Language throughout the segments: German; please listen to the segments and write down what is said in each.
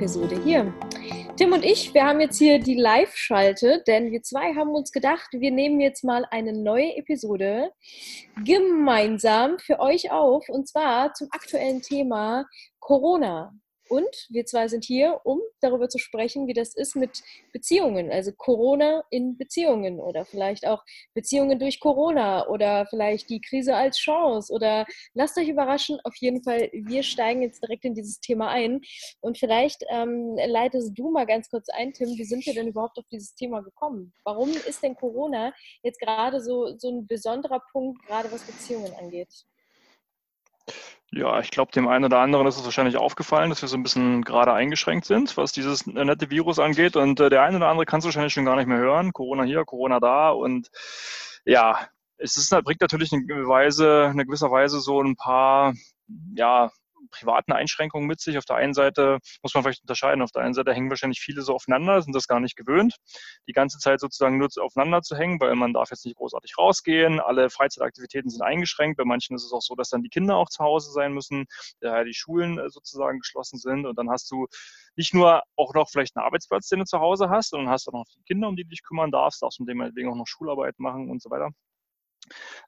Episode hier. Tim und ich, wir haben jetzt hier die Live-Schalte, denn wir zwei haben uns gedacht, wir nehmen jetzt mal eine neue Episode gemeinsam für euch auf und zwar zum aktuellen Thema Corona. Und wir zwei sind hier, um darüber zu sprechen, wie das ist mit Beziehungen, also Corona in Beziehungen oder vielleicht auch Beziehungen durch Corona oder vielleicht die Krise als Chance oder lasst euch überraschen. Auf jeden Fall, wir steigen jetzt direkt in dieses Thema ein. Und vielleicht ähm, leitest du mal ganz kurz ein, Tim, wie sind wir denn überhaupt auf dieses Thema gekommen? Warum ist denn Corona jetzt gerade so, so ein besonderer Punkt, gerade was Beziehungen angeht? Ja, ich glaube, dem einen oder anderen ist es wahrscheinlich aufgefallen, dass wir so ein bisschen gerade eingeschränkt sind, was dieses nette Virus angeht. Und äh, der eine oder andere kann es wahrscheinlich schon gar nicht mehr hören. Corona hier, Corona da. Und ja, es ist, bringt natürlich eine, Weise, eine gewisse Weise so ein paar ja, privaten Einschränkungen mit sich. Auf der einen Seite muss man vielleicht unterscheiden. Auf der einen Seite hängen wahrscheinlich viele so aufeinander, sind das gar nicht gewöhnt, die ganze Zeit sozusagen nur aufeinander zu hängen, weil man darf jetzt nicht großartig rausgehen. Alle Freizeitaktivitäten sind eingeschränkt. Bei manchen ist es auch so, dass dann die Kinder auch zu Hause sein müssen, daher die Schulen äh, sozusagen geschlossen sind. Und dann hast du nicht nur auch noch vielleicht einen Arbeitsplatz, den du zu Hause hast, sondern hast auch noch die Kinder, um die du dich kümmern darfst, darfst du dem auch noch Schularbeit machen und so weiter.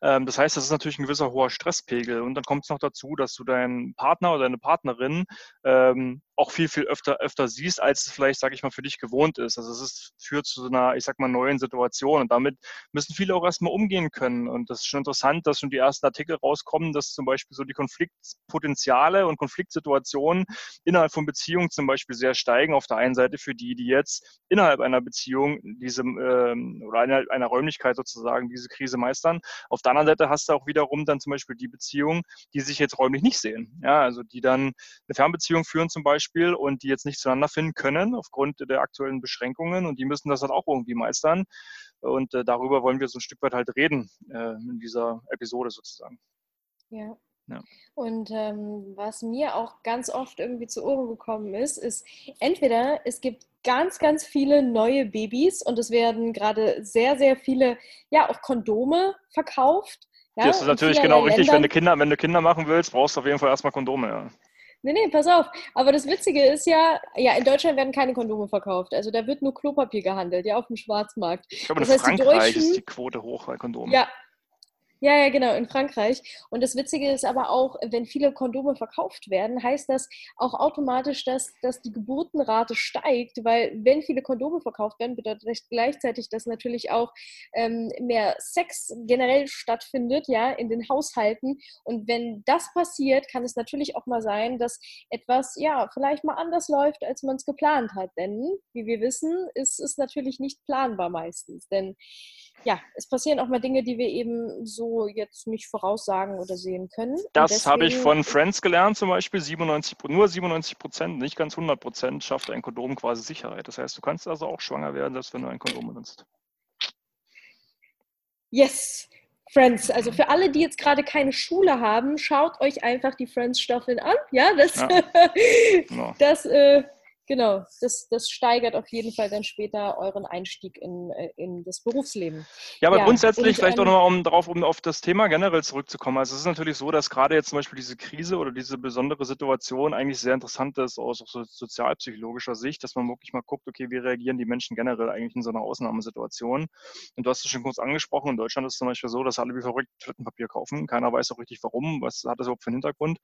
Ähm, das heißt, das ist natürlich ein gewisser hoher Stresspegel. Und dann kommt es noch dazu, dass du deinen Partner oder deine Partnerin ähm, auch viel, viel öfter, öfter siehst, als es vielleicht, sage ich mal, für dich gewohnt ist. Also es ist, führt zu einer, ich sag mal, neuen Situation. Und damit müssen viele auch erstmal umgehen können. Und das ist schon interessant, dass schon die ersten Artikel rauskommen, dass zum Beispiel so die Konfliktpotenziale und Konfliktsituationen innerhalb von Beziehungen zum Beispiel sehr steigen. Auf der einen Seite für die, die jetzt innerhalb einer Beziehung diese ähm, oder einer, einer Räumlichkeit sozusagen diese Krise meistern. Auf der anderen Seite hast du auch wiederum dann zum Beispiel die Beziehungen, die sich jetzt räumlich nicht sehen. Ja, also die dann eine Fernbeziehung führen zum Beispiel Beispiel und die jetzt nicht zueinander finden können aufgrund der aktuellen Beschränkungen und die müssen das halt auch irgendwie meistern. Und äh, darüber wollen wir so ein Stück weit halt reden äh, in dieser Episode sozusagen. Ja. ja. Und ähm, was mir auch ganz oft irgendwie zu Ohren gekommen ist, ist entweder es gibt ganz, ganz viele neue Babys und es werden gerade sehr, sehr viele, ja, auch Kondome verkauft. Ja, das ist natürlich genau richtig. Wenn du, Kinder, wenn du Kinder machen willst, brauchst du auf jeden Fall erstmal Kondome. Ja. Nee, nee, pass auf. Aber das Witzige ist ja, ja, in Deutschland werden keine Kondome verkauft. Also da wird nur Klopapier gehandelt, ja, auf dem Schwarzmarkt. Ich glaube, das in heißt, Frankreich ist die Quote hoch bei Kondomen. Ja, ja, ja, genau, in Frankreich. Und das Witzige ist aber auch, wenn viele Kondome verkauft werden, heißt das auch automatisch, dass, dass die Geburtenrate steigt, weil wenn viele Kondome verkauft werden, bedeutet das gleichzeitig, dass natürlich auch ähm, mehr Sex generell stattfindet, ja, in den Haushalten. Und wenn das passiert, kann es natürlich auch mal sein, dass etwas, ja, vielleicht mal anders läuft, als man es geplant hat. Denn, wie wir wissen, ist es natürlich nicht planbar meistens. Denn ja, es passieren auch mal Dinge, die wir eben so jetzt nicht voraussagen oder sehen können. Das habe ich von Friends gelernt zum Beispiel. 97, nur 97 Prozent, nicht ganz 100 Prozent schafft ein Kondom quasi Sicherheit. Das heißt, du kannst also auch schwanger werden, selbst wenn du ein Kondom benutzt. Yes, Friends. Also für alle, die jetzt gerade keine Schule haben, schaut euch einfach die Friends-Staffeln an. Ja, das, ja. Genau. das äh, Genau, das, das steigert auf jeden Fall dann später euren Einstieg in, äh, in das Berufsleben. Ja, aber ja, grundsätzlich und, vielleicht ähm, auch nochmal, um darauf, um auf das Thema generell zurückzukommen. Also es ist natürlich so, dass gerade jetzt zum Beispiel diese Krise oder diese besondere Situation eigentlich sehr interessant ist aus so sozialpsychologischer Sicht, dass man wirklich mal guckt, okay, wie reagieren die Menschen generell eigentlich in so einer Ausnahmesituation? Und du hast es schon kurz angesprochen, in Deutschland ist es zum Beispiel so, dass alle wie verrückt Toilettenpapier kaufen. Keiner weiß auch richtig warum, was hat das überhaupt für einen Hintergrund.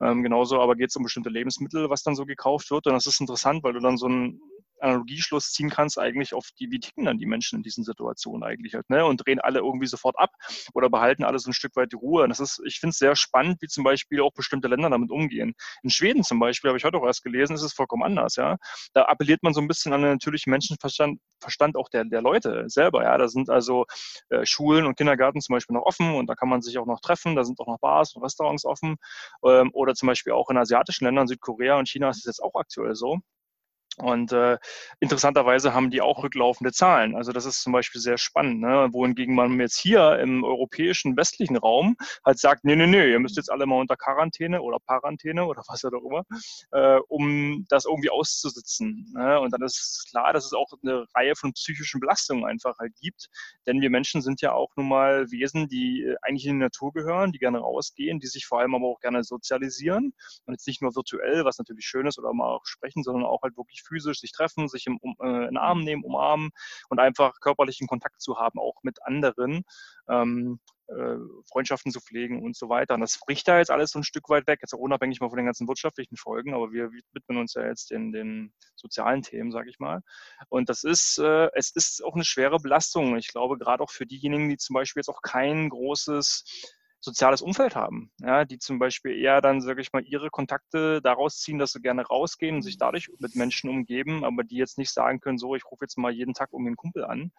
Ähm, genauso aber geht es um bestimmte Lebensmittel, was dann so gekauft wird. Und das ist interessant interessant, weil du dann so einen Analogieschluss ziehen kannst, eigentlich auf die, wie ticken dann die Menschen in diesen Situationen eigentlich halt, ne? Und drehen alle irgendwie sofort ab oder behalten alle so ein Stück weit die Ruhe. Und das ist, ich finde es sehr spannend, wie zum Beispiel auch bestimmte Länder damit umgehen. In Schweden zum Beispiel, habe ich heute auch erst gelesen, ist es vollkommen anders, ja. Da appelliert man so ein bisschen an den natürlichen Menschenverstand Verstand auch der, der Leute selber, ja. Da sind also äh, Schulen und Kindergärten zum Beispiel noch offen und da kann man sich auch noch treffen, da sind auch noch Bars und Restaurants offen. Ähm, oder zum Beispiel auch in asiatischen Ländern, Südkorea und China ist es jetzt auch aktuell so Und äh, interessanterweise haben die auch rücklaufende Zahlen. Also das ist zum Beispiel sehr spannend, ne? wohingegen man jetzt hier im europäischen westlichen Raum halt sagt, nee, nee, nee, ihr müsst jetzt alle mal unter Quarantäne oder Parantäne oder was auch immer, äh, um das irgendwie auszusitzen. Ne? Und dann ist klar, dass es auch eine Reihe von psychischen Belastungen einfach halt gibt. Denn wir Menschen sind ja auch nun mal Wesen, die äh, eigentlich in die Natur gehören, die gerne rausgehen, die sich vor allem aber auch gerne sozialisieren. Und jetzt nicht nur virtuell, was natürlich schön ist oder mal auch sprechen, sondern auch halt wirklich physisch sich treffen, sich im, um, äh, in den Arm nehmen, umarmen und einfach körperlichen Kontakt zu haben, auch mit anderen. Ähm, äh, Freundschaften zu pflegen und so weiter. Und das bricht da jetzt alles so ein Stück weit weg, jetzt auch unabhängig mal von den ganzen wirtschaftlichen Folgen, aber wir widmen uns ja jetzt den, den sozialen Themen, sage ich mal. Und das ist, äh, es ist auch eine schwere Belastung. Ich glaube, gerade auch für diejenigen, die zum Beispiel jetzt auch kein großes soziales Umfeld haben, ja, die zum Beispiel eher dann, sage ich mal, ihre Kontakte daraus ziehen, dass sie gerne rausgehen und sich dadurch mit Menschen umgeben, aber die jetzt nicht sagen können, so, ich rufe jetzt mal jeden Tag um den Kumpel an,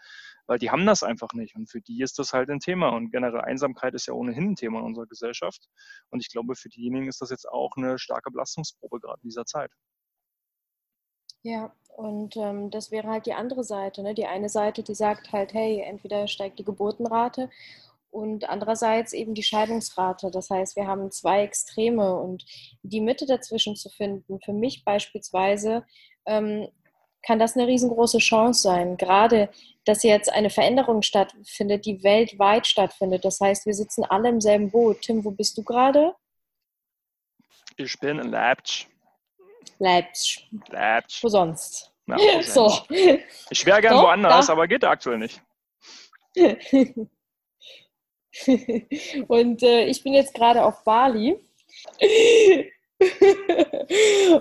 weil die haben das einfach nicht und für die ist das halt ein Thema und generell Einsamkeit ist ja ohnehin ein Thema in unserer Gesellschaft und ich glaube, für diejenigen ist das jetzt auch eine starke Belastungsprobe gerade in dieser Zeit. Ja, und ähm, das wäre halt die andere Seite. Ne? Die eine Seite, die sagt halt, hey, entweder steigt die Geburtenrate und andererseits eben die Scheidungsrate. Das heißt, wir haben zwei Extreme und die Mitte dazwischen zu finden, für mich beispielsweise, ähm, kann das eine riesengroße Chance sein. Gerade, dass jetzt eine Veränderung stattfindet, die weltweit stattfindet. Das heißt, wir sitzen alle im selben Boot. Tim, wo bist du gerade? Ich bin in Leipzig. Leipzig. Leipzig. Wo sonst? Ja, so. Ich wäre gern woanders, da. aber geht aktuell nicht. Und äh, ich bin jetzt gerade auf Bali.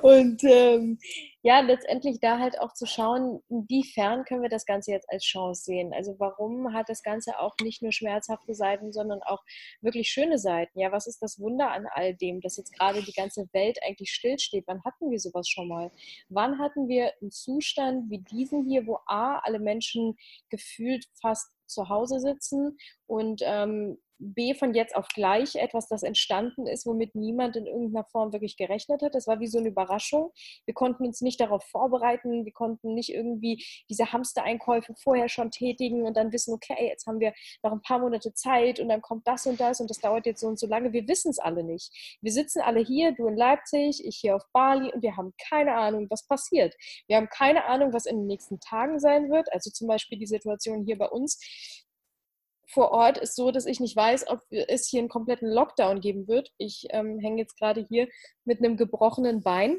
und ähm, ja, letztendlich da halt auch zu schauen, inwiefern können wir das Ganze jetzt als Chance sehen. Also warum hat das Ganze auch nicht nur schmerzhafte Seiten, sondern auch wirklich schöne Seiten? Ja, was ist das Wunder an all dem, dass jetzt gerade die ganze Welt eigentlich stillsteht? Wann hatten wir sowas schon mal? Wann hatten wir einen Zustand wie diesen hier, wo A, alle Menschen gefühlt fast zu Hause sitzen und ähm, B von jetzt auf gleich etwas, das entstanden ist, womit niemand in irgendeiner Form wirklich gerechnet hat. Das war wie so eine Überraschung. Wir konnten uns nicht darauf vorbereiten. Wir konnten nicht irgendwie diese Hamstereinkäufe vorher schon tätigen und dann wissen, okay, jetzt haben wir noch ein paar Monate Zeit und dann kommt das und das und das dauert jetzt so und so lange. Wir wissen es alle nicht. Wir sitzen alle hier, du in Leipzig, ich hier auf Bali und wir haben keine Ahnung, was passiert. Wir haben keine Ahnung, was in den nächsten Tagen sein wird. Also zum Beispiel die Situation hier bei uns vor Ort ist so, dass ich nicht weiß, ob es hier einen kompletten Lockdown geben wird. Ich ähm, hänge jetzt gerade hier mit einem gebrochenen Bein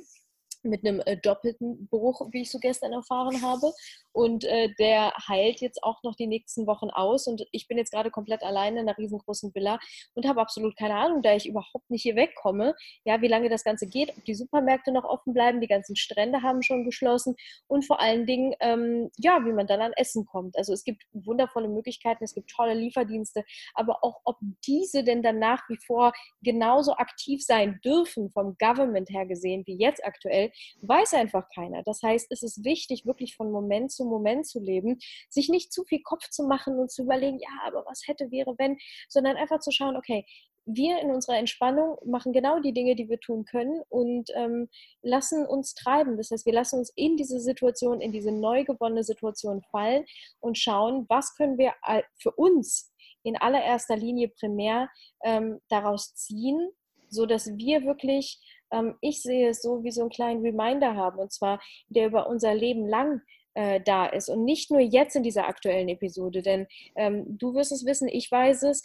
mit einem äh, doppelten Bruch, wie ich so gestern erfahren habe. Und äh, der heilt jetzt auch noch die nächsten Wochen aus. Und ich bin jetzt gerade komplett alleine in einer riesengroßen Villa und habe absolut keine Ahnung, da ich überhaupt nicht hier wegkomme, ja, wie lange das Ganze geht, ob die Supermärkte noch offen bleiben, die ganzen Strände haben schon geschlossen und vor allen Dingen, ähm, ja, wie man dann an Essen kommt. Also es gibt wundervolle Möglichkeiten, es gibt tolle Lieferdienste, aber auch ob diese denn dann nach wie vor genauso aktiv sein dürfen vom Government her gesehen wie jetzt aktuell, weiß einfach keiner. Das heißt, es ist wichtig, wirklich von Moment zu Moment zu leben, sich nicht zu viel Kopf zu machen und zu überlegen, ja, aber was hätte, wäre, wenn, sondern einfach zu schauen, okay, wir in unserer Entspannung machen genau die Dinge, die wir tun können und ähm, lassen uns treiben. Das heißt, wir lassen uns in diese Situation, in diese neu gewonnene Situation fallen und schauen, was können wir für uns in allererster Linie primär ähm, daraus ziehen, so dass wir wirklich ähm, ich sehe es so wie so einen kleinen Reminder haben, und zwar der über unser Leben lang äh, da ist und nicht nur jetzt in dieser aktuellen Episode, denn ähm, du wirst es wissen, ich weiß es,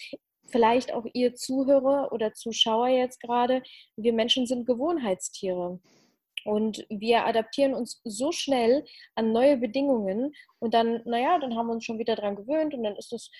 vielleicht auch ihr Zuhörer oder Zuschauer jetzt gerade, wir Menschen sind Gewohnheitstiere. Und wir adaptieren uns so schnell an neue Bedingungen und dann, naja, dann haben wir uns schon wieder dran gewöhnt und dann ist es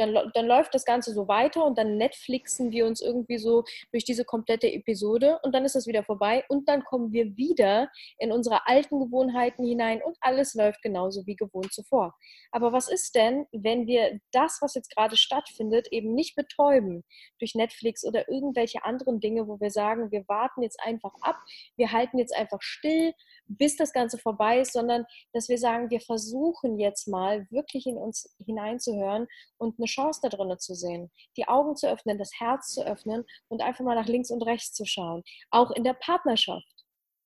dann, dann läuft das Ganze so weiter und dann Netflixen wir uns irgendwie so durch diese komplette Episode und dann ist das wieder vorbei und dann kommen wir wieder in unsere alten Gewohnheiten hinein und alles läuft genauso wie gewohnt zuvor. Aber was ist denn, wenn wir das, was jetzt gerade stattfindet, eben nicht betäuben durch Netflix oder irgendwelche anderen Dinge, wo wir sagen, wir warten jetzt einfach ab, wir halten jetzt einfach still, bis das Ganze vorbei ist, sondern dass wir sagen, wir versuchen jetzt mal wirklich in uns hineinzuhören und eine Chance da drin zu sehen, die Augen zu öffnen, das Herz zu öffnen und einfach mal nach links und rechts zu schauen, auch in der Partnerschaft.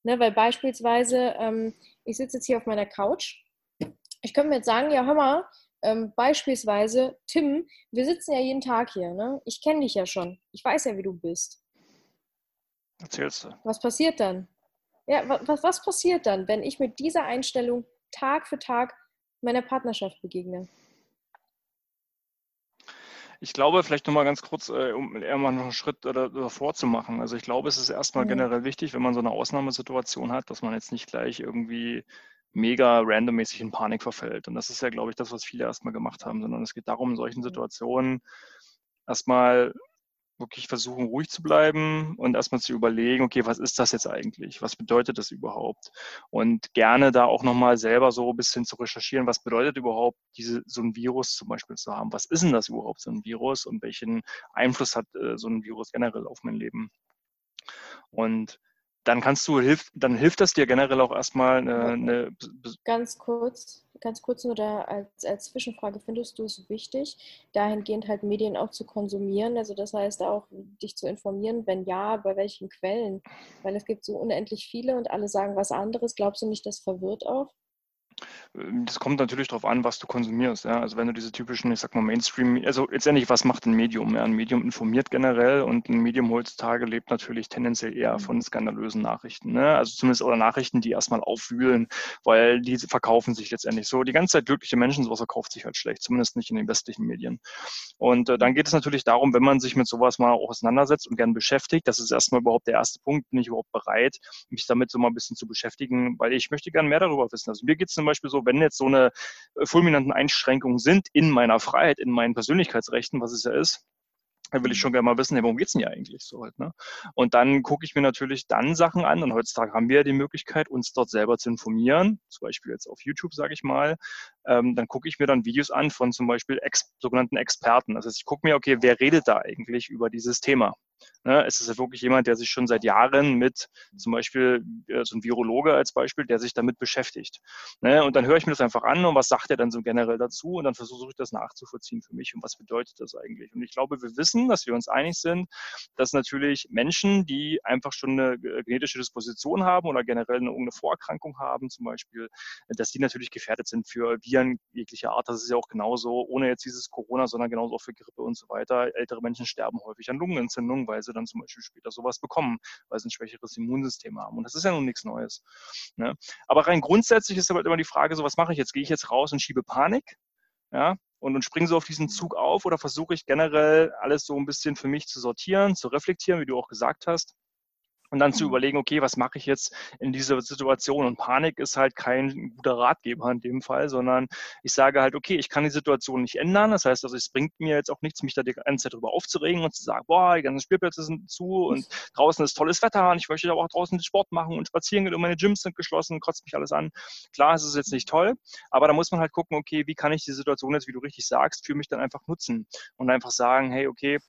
Ne, weil beispielsweise, ähm, ich sitze jetzt hier auf meiner Couch. Ich könnte mir jetzt sagen, ja, hör mal, ähm, beispielsweise, Tim, wir sitzen ja jeden Tag hier. Ne? Ich kenne dich ja schon. Ich weiß ja, wie du bist. Erzählst du. Was passiert dann? Ja, was, was passiert dann, wenn ich mit dieser Einstellung Tag für Tag meiner Partnerschaft begegne? Ich glaube, vielleicht nochmal ganz kurz, äh, um eher mal noch einen Schritt davor zu machen. Also ich glaube, es ist erstmal generell wichtig, wenn man so eine Ausnahmesituation hat, dass man jetzt nicht gleich irgendwie mega randommäßig in Panik verfällt. Und das ist ja, glaube ich, das, was viele erstmal gemacht haben, sondern es geht darum, in solchen Situationen erstmal wirklich versuchen, ruhig zu bleiben und erstmal zu überlegen, okay, was ist das jetzt eigentlich? Was bedeutet das überhaupt? Und gerne da auch nochmal selber so ein bisschen zu recherchieren, was bedeutet überhaupt diese, so ein Virus zum Beispiel zu haben? Was ist denn das überhaupt, so ein Virus? Und welchen Einfluss hat äh, so ein Virus generell auf mein Leben? Und dann kannst du, hilft, dann hilft das dir generell auch erstmal eine, eine Ganz kurz, ganz kurz nur da als, als Zwischenfrage, findest du es wichtig, dahingehend halt Medien auch zu konsumieren? Also das heißt auch, dich zu informieren, wenn ja, bei welchen Quellen? Weil es gibt so unendlich viele und alle sagen was anderes. Glaubst du nicht, das verwirrt auch? Ähm, das kommt natürlich darauf an, was du konsumierst. Ja? Also wenn du diese typischen, ich sag mal, Mainstream, also letztendlich, was macht ein Medium? Ja? Ein Medium informiert generell und ein Medium heutzutage lebt natürlich tendenziell eher von mhm. skandalösen Nachrichten. Ne? Also zumindest oder Nachrichten, die erstmal aufwühlen, weil die verkaufen sich letztendlich so. Die ganze Zeit glückliche Menschen, sowas verkauft sich halt schlecht, zumindest nicht in den westlichen Medien. Und äh, dann geht es natürlich darum, wenn man sich mit sowas mal auch auseinandersetzt und gern beschäftigt, das ist erstmal überhaupt der erste Punkt, bin ich überhaupt bereit, mich damit so mal ein bisschen zu beschäftigen, weil ich möchte gern mehr darüber wissen. Also mir geht es zum Beispiel so, wenn jetzt so eine äh, fulminanten Einschränkungen sind in meiner Freiheit, in meinen Persönlichkeitsrechten, was es ja ist, dann will ich schon gerne mal wissen, hey, worum geht's denn hier eigentlich so halt, ne? Und dann gucke ich mir natürlich dann Sachen an und heutzutage haben wir ja die Möglichkeit, uns dort selber zu informieren, zum Beispiel jetzt auf YouTube, sage ich mal. Ähm, dann gucke ich mir dann Videos an von zum Beispiel ex sogenannten Experten. Das heißt, ich gucke mir, okay, wer redet da eigentlich über dieses Thema? Ne, es ist ja wirklich jemand, der sich schon seit Jahren mit, zum Beispiel äh, so ein Virologe als Beispiel, der sich damit beschäftigt. Ne, und dann höre ich mir das einfach an und was sagt er dann so generell dazu und dann versuche ich das nachzuvollziehen für mich und was bedeutet das eigentlich. Und ich glaube, wir wissen, dass wir uns einig sind, dass natürlich Menschen, die einfach schon eine genetische Disposition haben oder generell eine, irgendeine Vorerkrankung haben, zum Beispiel, dass die natürlich gefährdet sind für Viren jeglicher Art. Das ist ja auch genauso, ohne jetzt dieses Corona, sondern genauso auch für Grippe und so weiter. Ältere Menschen sterben häufig an Lungenentzündungen, weil sie dann zum Beispiel später sowas bekommen, weil sie ein schwächeres Immunsystem haben. Und das ist ja nun nichts Neues. Ne? Aber rein grundsätzlich ist aber immer die Frage, so was mache ich jetzt? Gehe ich jetzt raus und schiebe Panik? Ja, und, und springe so auf diesen Zug auf oder versuche ich generell alles so ein bisschen für mich zu sortieren, zu reflektieren, wie du auch gesagt hast und dann zu mhm. überlegen, okay, was mache ich jetzt in dieser Situation? Und Panik ist halt kein guter Ratgeber in dem Fall, sondern ich sage halt, okay, ich kann die Situation nicht ändern. Das heißt, also es bringt mir jetzt auch nichts, mich da die ganze Zeit drüber aufzuregen und zu sagen, boah, die ganzen Spielplätze sind zu und draußen ist tolles Wetter und ich möchte aber auch draußen Sport machen und spazieren gehen und meine Gyms sind geschlossen, kotzt mich alles an. Klar, es ist jetzt nicht toll, aber da muss man halt gucken, okay, wie kann ich die Situation jetzt, wie du richtig sagst, für mich dann einfach nutzen und einfach sagen, hey, okay,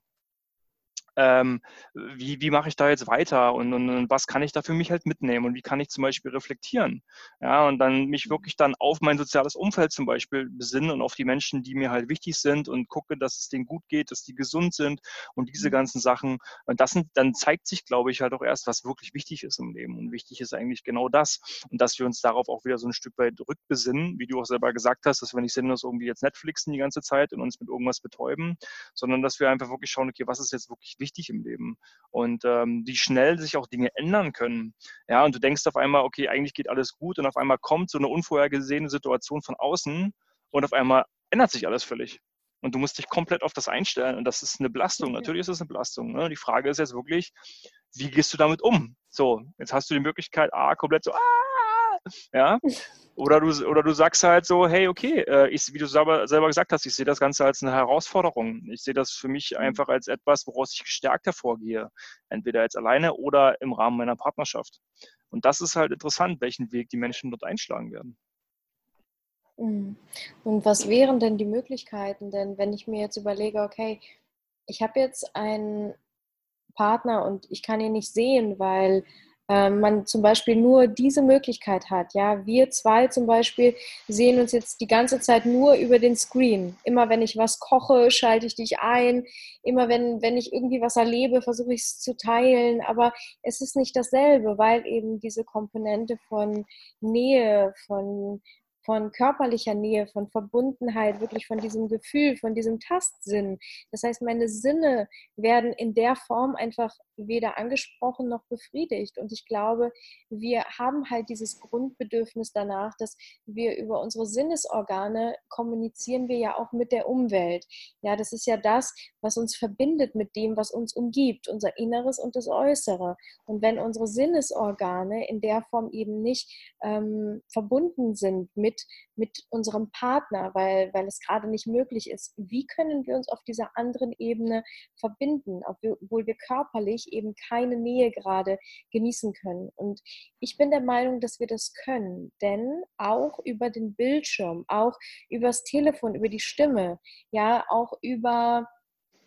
ähm, wie, wie mache ich da jetzt weiter und, und, und, was kann ich da für mich halt mitnehmen und wie kann ich zum Beispiel reflektieren. Ja, und dann mich wirklich dann auf mein soziales Umfeld zum Beispiel besinnen und auf die Menschen, die mir halt wichtig sind und gucke, dass es denen gut geht, dass die gesund sind und diese mhm. ganzen Sachen. Und das sind, dann zeigt sich, glaube ich, halt auch erst, was wirklich wichtig ist im Leben. Und wichtig ist eigentlich genau das. Und dass wir uns darauf auch wieder so ein Stück weit rückbesinnen, wie du auch selber gesagt hast, dass wir nicht sinnlos irgendwie jetzt Netflixen die ganze Zeit und uns mit irgendwas betäuben, sondern dass wir einfach wirklich schauen, okay, was ist jetzt wirklich wichtig wichtig im Leben und ähm, wie schnell sich auch Dinge ändern können. Ja, und du denkst auf einmal, okay, eigentlich geht alles gut und auf einmal kommt so eine unvorhergesehene Situation von außen und auf einmal ändert sich alles völlig. Und du musst dich komplett auf das einstellen. Und das ist eine Belastung. Natürlich ist es eine Belastung. Ne? Die Frage ist jetzt wirklich, wie gehst du damit um? So, jetzt hast du die Möglichkeit, A, komplett so, ah, ja, oder du, oder du sagst halt so, hey, okay, äh, ich, wie du selber, selber gesagt hast, ich sehe das Ganze als eine Herausforderung. Ich sehe das für mich mhm. einfach als etwas, woraus ich gestärkt hervorgehe. Entweder jetzt alleine oder im Rahmen meiner Partnerschaft. Und das ist halt interessant, welchen Weg die Menschen dort einschlagen werden. Mhm. Und was wären denn die Möglichkeiten? Denn wenn ich mir jetzt überlege, okay, ich habe jetzt einen Partner und ich kann ihn nicht sehen, weil man zum Beispiel nur diese Möglichkeit hat. Ja, wir zwei zum Beispiel sehen uns jetzt die ganze Zeit nur über den Screen. Immer wenn ich was koche, schalte ich dich ein. Immer wenn, wenn ich irgendwie was erlebe, versuche ich es zu teilen. Aber es ist nicht dasselbe, weil eben diese Komponente von Nähe, von von körperlicher Nähe, von Verbundenheit, wirklich von diesem Gefühl, von diesem Tastsinn. Das heißt, meine Sinne werden in der Form einfach weder angesprochen noch befriedigt. Und ich glaube, wir haben halt dieses Grundbedürfnis danach, dass wir über unsere Sinnesorgane kommunizieren wir ja auch mit der Umwelt. Ja, das ist ja das, was uns verbindet mit dem, was uns umgibt, unser Inneres und das Äußere. Und wenn unsere Sinnesorgane in der Form eben nicht ähm, verbunden sind mit mit, mit unserem Partner, weil, weil es gerade nicht möglich ist. Wie können wir uns auf dieser anderen Ebene verbinden, obwohl wir körperlich eben keine Nähe gerade genießen können? Und ich bin der Meinung, dass wir das können, denn auch über den Bildschirm, auch übers Telefon, über die Stimme, ja, auch über,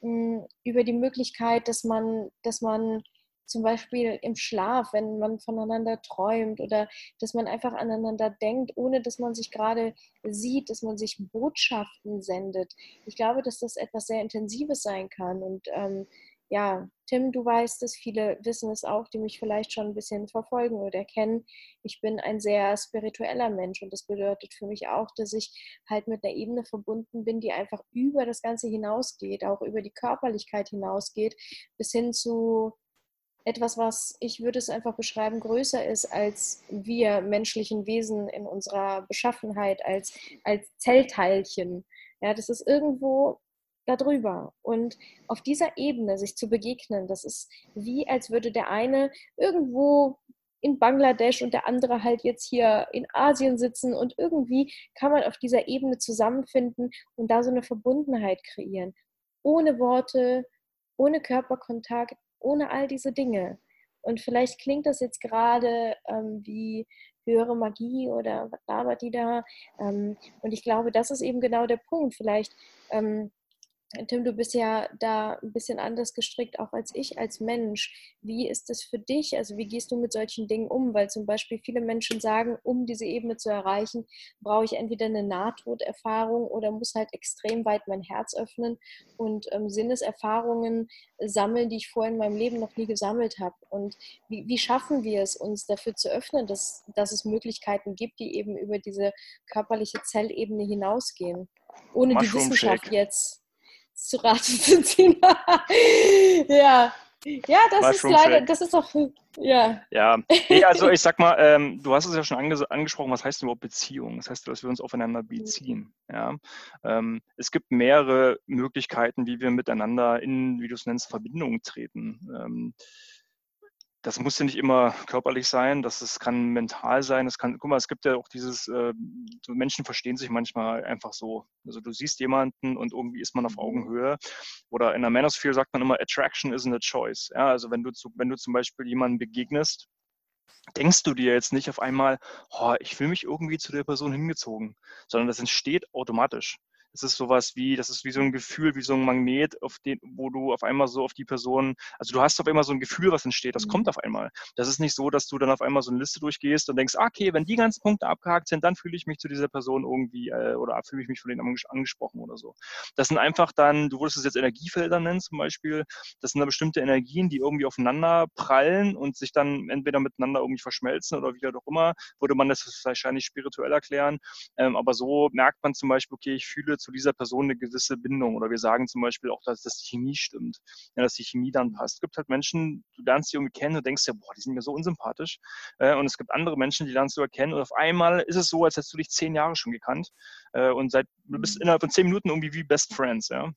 hm, über die Möglichkeit, dass man, dass man zum Beispiel im Schlaf, wenn man voneinander träumt oder dass man einfach aneinander denkt, ohne dass man sich gerade sieht, dass man sich Botschaften sendet. Ich glaube, dass das etwas sehr Intensives sein kann. Und ähm, ja, Tim, du weißt es, viele wissen es auch, die mich vielleicht schon ein bisschen verfolgen oder kennen. Ich bin ein sehr spiritueller Mensch und das bedeutet für mich auch, dass ich halt mit einer Ebene verbunden bin, die einfach über das Ganze hinausgeht, auch über die Körperlichkeit hinausgeht, bis hin zu etwas, was ich würde es einfach beschreiben, größer ist als wir menschlichen Wesen in unserer Beschaffenheit, als, als Zellteilchen. Ja, das ist irgendwo darüber. Und auf dieser Ebene sich zu begegnen, das ist wie, als würde der eine irgendwo in Bangladesch und der andere halt jetzt hier in Asien sitzen und irgendwie kann man auf dieser Ebene zusammenfinden und da so eine Verbundenheit kreieren. Ohne Worte, ohne Körperkontakt, ohne all diese Dinge. Und vielleicht klingt das jetzt gerade ähm, wie höhere Magie oder was labert die da? Ähm, und ich glaube, das ist eben genau der Punkt. Vielleicht ähm, Tim, du bist ja da ein bisschen anders gestrickt, auch als ich als Mensch. Wie ist es für dich? Also wie gehst du mit solchen Dingen um? Weil zum Beispiel viele Menschen sagen, um diese Ebene zu erreichen, brauche ich entweder eine Nahtoderfahrung oder muss halt extrem weit mein Herz öffnen und ähm, Sinneserfahrungen sammeln, die ich vorher in meinem Leben noch nie gesammelt habe. Und wie, wie schaffen wir es, uns dafür zu öffnen, dass, dass es Möglichkeiten gibt, die eben über diese körperliche Zellebene hinausgehen? Ohne die Wissenschaft jetzt zu Rate zu ziehen. ja. Ja, das ist leider, das ist doch, ja. Ja, nee, also ich sag mal, ähm, du hast es ja schon ange angesprochen, was heißt überhaupt Beziehung? Das heißt, dass wir uns aufeinander beziehen. Ja? Ähm, es gibt mehrere Möglichkeiten, wie wir miteinander in, wie du es nennst, Verbindungen treten. Ähm, das muss ja nicht immer körperlich sein, das, das kann mental sein. Das kann, guck mal, es gibt ja auch dieses, äh, Menschen verstehen sich manchmal einfach so. Also du siehst jemanden und irgendwie ist man auf mhm. Augenhöhe. Oder in der Manosphere sagt man immer, Attraction isn't a choice. Ja, also wenn du, zu, wenn du zum Beispiel jemanden begegnest, denkst du dir jetzt nicht auf einmal, oh, ich fühle mich irgendwie zu der Person hingezogen, sondern das entsteht automatisch. Das ist sowas wie, das ist wie so ein Gefühl, wie so ein Magnet, auf den, wo du auf einmal so auf die Person, also du hast auf einmal so ein Gefühl, was entsteht, das mhm. kommt auf einmal. Das ist nicht so, dass du dann auf einmal so eine Liste durchgehst und denkst, ah, okay, wenn die ganzen Punkte abgehakt sind, dann fühle ich mich zu dieser Person irgendwie äh, oder fühle ich mich von denen angesprochen oder so. Das sind einfach dann, du würdest es jetzt Energiefelder nennen zum Beispiel, das sind da bestimmte Energien, die irgendwie aufeinander prallen und sich dann entweder miteinander irgendwie verschmelzen oder wie auch immer, würde man das wahrscheinlich spirituell erklären. Ähm, aber so merkt man zum Beispiel, okay, ich fühle zu dieser Person eine gewisse Bindung. Oder wir sagen zum Beispiel auch, dass, dass die Chemie stimmt, ja, dass die Chemie dann passt. Es gibt halt Menschen, du lernst die irgendwie kennen und denkst ja, boah, die sind mir so unsympathisch. Äh, und es gibt andere Menschen, die lernst du erkennen und auf einmal ist es so, als hättest du dich zehn Jahre schon gekannt äh, und seit, du bist mhm. innerhalb von zehn Minuten irgendwie wie Best Friends, ja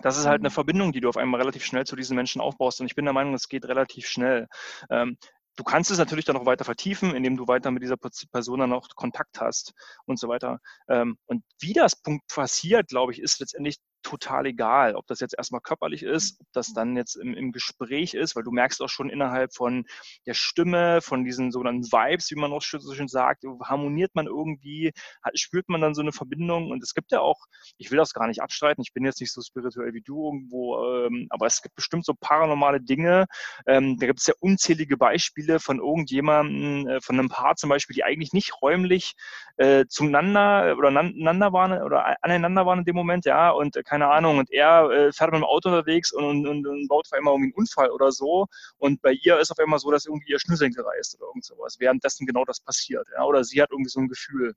das ist halt eine mhm. Verbindung, die du auf einmal relativ schnell zu diesen Menschen aufbaust. Und ich bin der Meinung, es geht relativ schnell. Ähm, Du kannst es natürlich dann noch weiter vertiefen, indem du weiter mit dieser Person dann auch Kontakt hast und so weiter. Ähm, und wie das Punkt passiert, glaube ich, ist letztendlich total egal, ob das jetzt erstmal körperlich ist, ob das dann jetzt im, im Gespräch ist, weil du merkst auch schon innerhalb von der Stimme, von diesen sogenannten Vibes, wie man auch so schön sagt, harmoniert man irgendwie, spürt man dann so eine Verbindung und es gibt ja auch, ich will das gar nicht abstreiten, ich bin jetzt nicht so spirituell wie du irgendwo, ähm, aber es gibt bestimmt so paranormale Dinge, ähm, da gibt es ja unzählige Beispiele von irgendjemandem, äh, von einem Paar zum Beispiel, die eigentlich nicht räumlich äh, zueinander oder aneinander waren oder aneinander waren in dem Moment, ja, und äh, keine Ahnung, und er äh, fährt mit dem Auto unterwegs und, und, und baut auf einmal irgendwie einen Unfall oder so. Und bei ihr ist auf einmal so, dass irgendwie ihr Schnürsenkel reißt oder irgend sowas, währenddessen genau das passiert, ja, oder sie hat irgendwie so ein Gefühl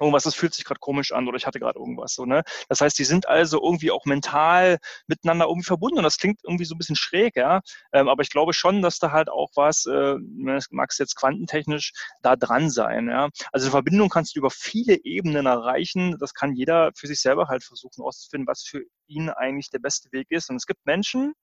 irgendwas, das fühlt sich gerade komisch an oder ich hatte gerade irgendwas so, ne? Das heißt, die sind also irgendwie auch mental miteinander irgendwie verbunden und das klingt irgendwie so ein bisschen schräg, ja. Ähm, aber ich glaube schon, dass da halt auch was, äh, mag es jetzt quantentechnisch, da dran sein, ja. Also eine Verbindung kannst du über viele Ebenen erreichen. Das kann jeder für sich selber halt versuchen auszufinden, was für ihn eigentlich der beste Weg ist. Und es gibt Menschen,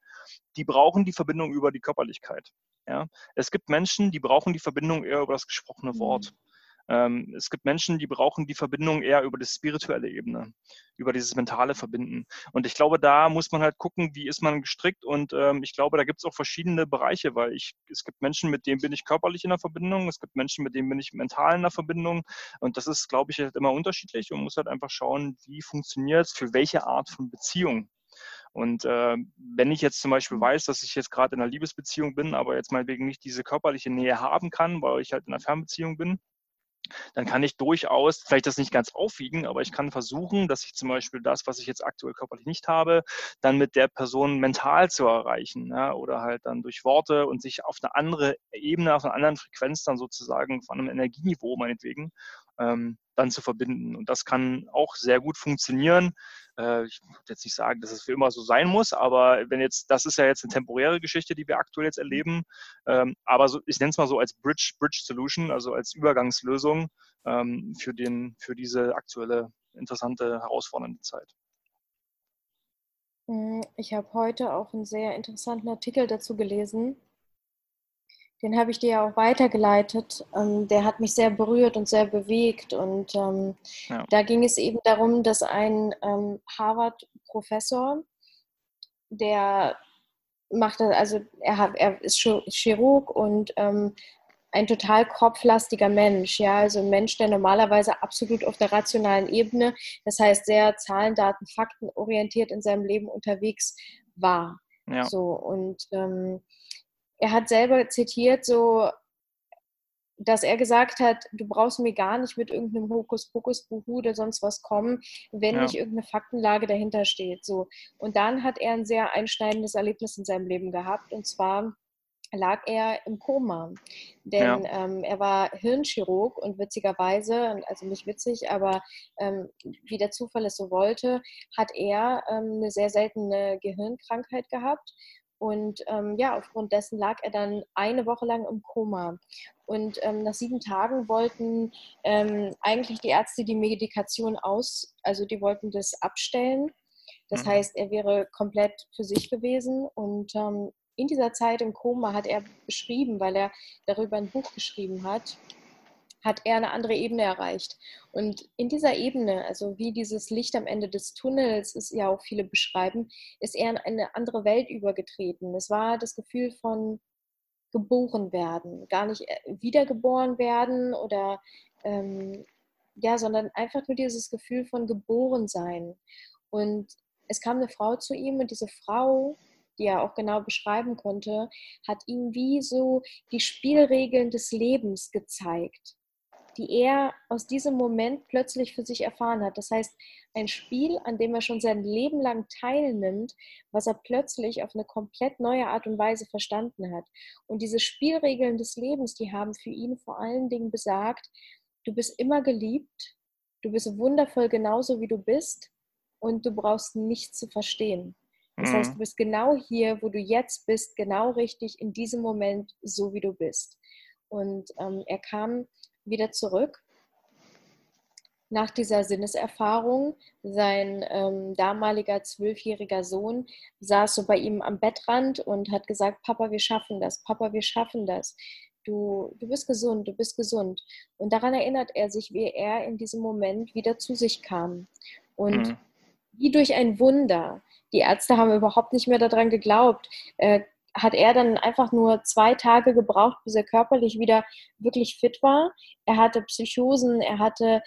die brauchen die Verbindung über die Körperlichkeit. Ja? Es gibt Menschen, die brauchen die Verbindung eher über das gesprochene Wort. Mhm. Ähm, es gibt Menschen, die brauchen die Verbindung eher über die spirituelle Ebene, über dieses mentale Verbinden. Und ich glaube, da muss man halt gucken, wie ist man gestrickt. Und ähm, ich glaube, da gibt es auch verschiedene Bereiche, weil ich, es gibt Menschen, mit denen bin ich körperlich in der Verbindung, es gibt Menschen, mit denen bin ich mental in der Verbindung. Und das ist, glaube ich, halt immer unterschiedlich und muss halt einfach schauen, wie funktioniert es für welche Art von Beziehung. Und äh, wenn ich jetzt zum Beispiel weiß, dass ich jetzt gerade in einer Liebesbeziehung bin, aber jetzt meinetwegen nicht diese körperliche Nähe haben kann, weil ich halt in einer Fernbeziehung bin, dann kann ich durchaus vielleicht das nicht ganz aufwiegen, aber ich kann versuchen, dass ich zum Beispiel das, was ich jetzt aktuell körperlich nicht habe, dann mit der Person mental zu erreichen ja, oder halt dann durch Worte und sich auf eine andere Ebene, auf einer anderen Frequenz dann sozusagen von einem Energieniveau meinetwegen ähm, dann zu verbinden. Und das kann auch sehr gut funktionieren. Äh, ich würde jetzt nicht sagen, dass es für immer so sein muss, aber wenn jetzt, das ist ja jetzt eine temporäre Geschichte, die wir aktuell jetzt erleben, ähm, aber so, ich nenne es mal so als Bridge, Bridge Solution, also als Übergangslösung ähm, für, den, für diese aktuelle interessante, herausfordernde Zeit. Hm, ich habe heute auch einen sehr interessanten Artikel dazu gelesen den habe ich dir ja auch weitergeleitet. Ähm, der hat mich sehr berührt und sehr bewegt. Und ähm, ja. da ging es eben darum, dass ein ähm, Harvard-Professor, der macht, also er, hat, er ist Chirurg und ähm, ein total kopflastiger Mensch, ja, also ein Mensch, der normalerweise absolut auf der rationalen Ebene, das heißt sehr Zahlen, Daten, Fakten orientiert in seinem Leben unterwegs war. Ja. So und ähm, er hat selber zitiert, so, dass er gesagt hat, du brauchst mir gar nicht mit irgendeinem Hokuspokus-Buhu oder sonst was kommen, wenn ja. nicht irgendeine Faktenlage dahinter steht. So. Und dann hat er ein sehr einschneidendes Erlebnis in seinem Leben gehabt. Und zwar lag er im Koma. Denn ja. ähm, er war Hirnchirurg und witzigerweise, also nicht witzig, aber ähm, wie der Zufall es so wollte, hat er ähm, eine sehr seltene Gehirnkrankheit gehabt und ähm, ja, aufgrund dessen lag er dann eine Woche lang im Koma. Und ähm, nach sieben Tagen wollten ähm, eigentlich die Ärzte die Medikation aus, also die wollten das abstellen. Das mhm. heißt, er wäre komplett für sich gewesen. Und ähm, in dieser Zeit im Koma hat er beschrieben, weil er darüber ein Buch geschrieben hat, hat er eine andere Ebene erreicht. Und in dieser Ebene, also wie dieses Licht am Ende des Tunnels, ist ja auch viele beschreiben, ist er in eine andere Welt übergetreten. Es war das Gefühl von geboren werden, gar nicht äh, wiedergeboren werden oder ähm, ja, sondern einfach nur dieses Gefühl von geboren sein. Und es kam eine Frau zu ihm und diese Frau, die er auch genau beschreiben konnte, hat ihm wie so die Spielregeln des Lebens gezeigt die er aus diesem Moment plötzlich für sich erfahren hat. Das heißt, ein Spiel, an dem er schon sein Leben lang teilnimmt, was er plötzlich auf eine komplett neue Art und Weise verstanden hat. Und diese Spielregeln des Lebens, die haben für ihn vor allen Dingen besagt, du bist immer geliebt, du bist wundervoll genauso wie du bist und du brauchst nichts zu verstehen. Das heißt, mhm. du bist genau hier, wo du jetzt bist, genau richtig in diesem Moment, so wie du bist. Und ähm, er kam wieder zurück. Nach dieser Sinneserfahrung, sein ähm, damaliger zwölfjähriger Sohn saß so bei ihm am Bettrand und hat gesagt, Papa, wir schaffen das, Papa, wir schaffen das. Du, du bist gesund, du bist gesund. Und daran erinnert er sich, wie er in diesem Moment wieder zu sich kam. Und mhm. wie durch ein Wunder. Die Ärzte haben überhaupt nicht mehr daran geglaubt. Äh, hat er dann einfach nur zwei Tage gebraucht, bis er körperlich wieder wirklich fit war. Er hatte Psychosen, er hatte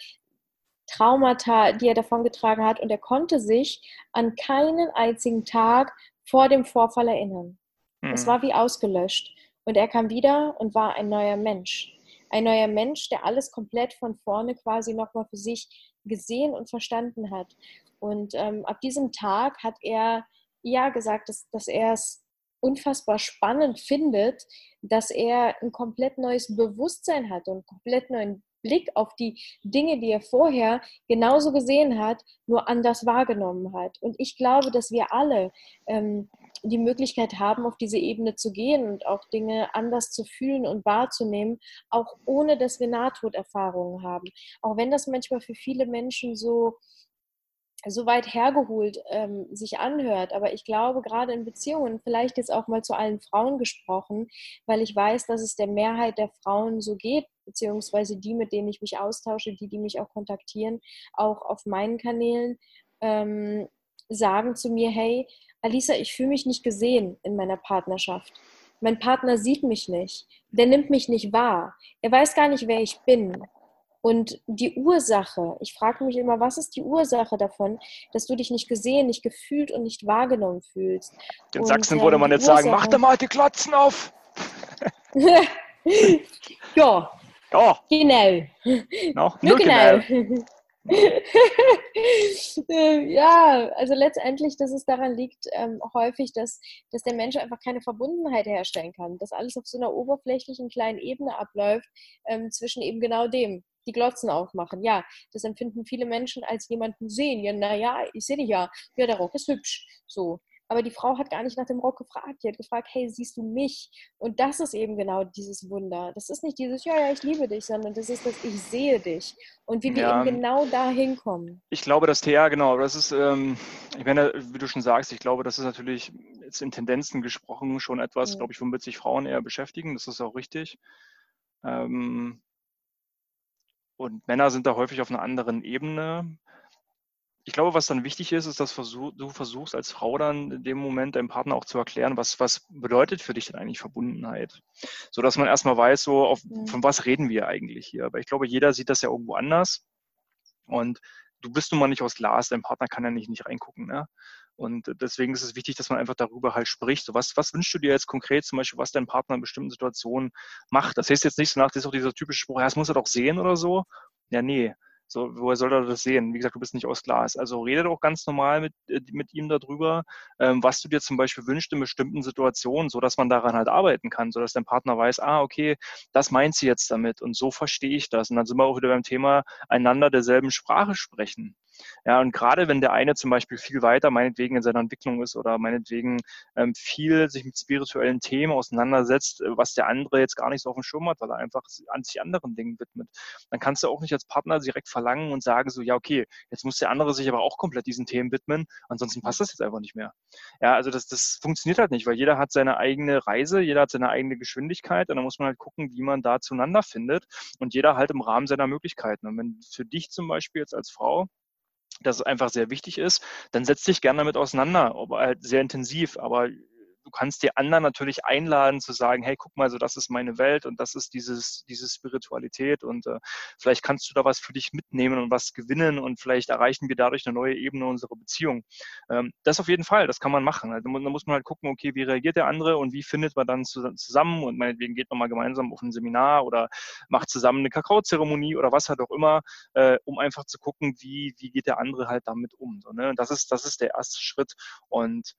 Traumata, die er davongetragen hat und er konnte sich an keinen einzigen Tag vor dem Vorfall erinnern. Mhm. Es war wie ausgelöscht. Und er kam wieder und war ein neuer Mensch. Ein neuer Mensch, der alles komplett von vorne quasi nochmal für sich gesehen und verstanden hat. Und ähm, ab diesem Tag hat er ja gesagt, dass, dass er es unfassbar spannend findet, dass er ein komplett neues Bewusstsein hat und einen komplett neuen Blick auf die Dinge, die er vorher genauso gesehen hat, nur anders wahrgenommen hat. Und ich glaube, dass wir alle ähm, die Möglichkeit haben, auf diese Ebene zu gehen und auch Dinge anders zu fühlen und wahrzunehmen, auch ohne dass wir Nahtoderfahrungen haben. Auch wenn das manchmal für viele Menschen so so weit hergeholt ähm, sich anhört. Aber ich glaube, gerade in Beziehungen, vielleicht jetzt auch mal zu allen Frauen gesprochen, weil ich weiß, dass es der Mehrheit der Frauen so geht, beziehungsweise die, mit denen ich mich austausche, die, die mich auch kontaktieren, auch auf meinen Kanälen, ähm, sagen zu mir, hey, Alisa, ich fühle mich nicht gesehen in meiner Partnerschaft. Mein Partner sieht mich nicht. Der nimmt mich nicht wahr. Er weiß gar nicht, wer ich bin. Und die Ursache, ich frage mich immer, was ist die Ursache davon, dass du dich nicht gesehen, nicht gefühlt und nicht wahrgenommen fühlst? In und, Sachsen würde ähm, man jetzt Ursache, sagen, mach doch mal die Klotzen auf. ja. Ja. Genau. No, nur genau. genau. ja, also letztendlich, dass es daran liegt, ähm, häufig, dass, dass der Mensch einfach keine Verbundenheit herstellen kann, dass alles auf so einer oberflächlichen kleinen Ebene abläuft, ähm, zwischen eben genau dem, die Glotzen aufmachen. Ja, das empfinden viele Menschen als jemanden sehen. Ja, naja, ich sehe dich ja. Ja, der Rock ist hübsch. So. Aber die Frau hat gar nicht nach dem Rock gefragt. Die hat gefragt, hey, siehst du mich? Und das ist eben genau dieses Wunder. Das ist nicht dieses, ja, ja, ich liebe dich, sondern das ist das, ich sehe dich. Und wie wir ja, eben genau da hinkommen. Ich glaube, das TH, genau, das ist, ähm, ich meine, wie du schon sagst, ich glaube, das ist natürlich jetzt in Tendenzen gesprochen schon etwas, mhm. glaube ich, womit sich Frauen eher beschäftigen. Das ist auch richtig. Ähm, und Männer sind da häufig auf einer anderen Ebene. Ich glaube, was dann wichtig ist, ist, dass du versuchst als Frau dann in dem Moment deinem Partner auch zu erklären, was, was bedeutet für dich denn eigentlich Verbundenheit? So dass man erstmal weiß, so auf, mhm. von was reden wir eigentlich hier. Aber ich glaube, jeder sieht das ja irgendwo anders. Und du bist nun mal nicht aus Glas, dein Partner kann ja nicht, nicht reingucken. Ne? Und deswegen ist es wichtig, dass man einfach darüber halt spricht. So, was, was wünschst du dir jetzt konkret zum Beispiel, was dein Partner in bestimmten Situationen macht? Das heißt jetzt nicht so nach, das ist auch dieser typische Spruch, ja, das muss er doch sehen oder so. Ja, nee. So, woher soll er das sehen? Wie gesagt, du bist nicht aus Glas. Also rede doch ganz normal mit, äh, mit ihm darüber, ähm, was du dir zum Beispiel wünschst in bestimmten Situationen, so dass man daran halt arbeiten kann, so dass dein Partner weiß, ah, okay, das meint sie jetzt damit und so verstehe ich das. Und dann sind wir auch wieder beim Thema einander derselben Sprache sprechen. Ja, und gerade wenn der eine zum Beispiel viel weiter, meinetwegen in seiner Entwicklung ist oder meinetwegen ähm, viel sich mit spirituellen Themen auseinandersetzt, äh, was der andere jetzt gar nicht so auf dem Schirm hat, weil er einfach an sich anderen Dingen widmet, dann kannst du auch nicht als Partner direkt verlangen und sagen so, ja, okay, jetzt muss der andere sich aber auch komplett diesen Themen widmen, ansonsten passt das jetzt einfach nicht mehr. Ja, also das, das funktioniert halt nicht, weil jeder hat seine eigene Reise, jeder hat seine eigene Geschwindigkeit und dann muss man halt gucken, wie man da zueinander findet und jeder halt im Rahmen seiner Möglichkeiten. Und wenn für dich zum Beispiel jetzt als Frau das einfach sehr wichtig ist, dann setz dich gerne damit auseinander, aber halt sehr intensiv. Aber du kannst die anderen natürlich einladen zu sagen, hey, guck mal, so das ist meine Welt und das ist dieses, diese Spiritualität und äh, vielleicht kannst du da was für dich mitnehmen und was gewinnen und vielleicht erreichen wir dadurch eine neue Ebene unserer Beziehung. Ähm, das auf jeden Fall, das kann man machen. Also, da muss man halt gucken, okay, wie reagiert der andere und wie findet man dann zusammen und meinetwegen geht man mal gemeinsam auf ein Seminar oder macht zusammen eine Kakaozeremonie oder was halt auch immer, äh, um einfach zu gucken, wie, wie geht der andere halt damit um. So, ne? das, ist, das ist der erste Schritt und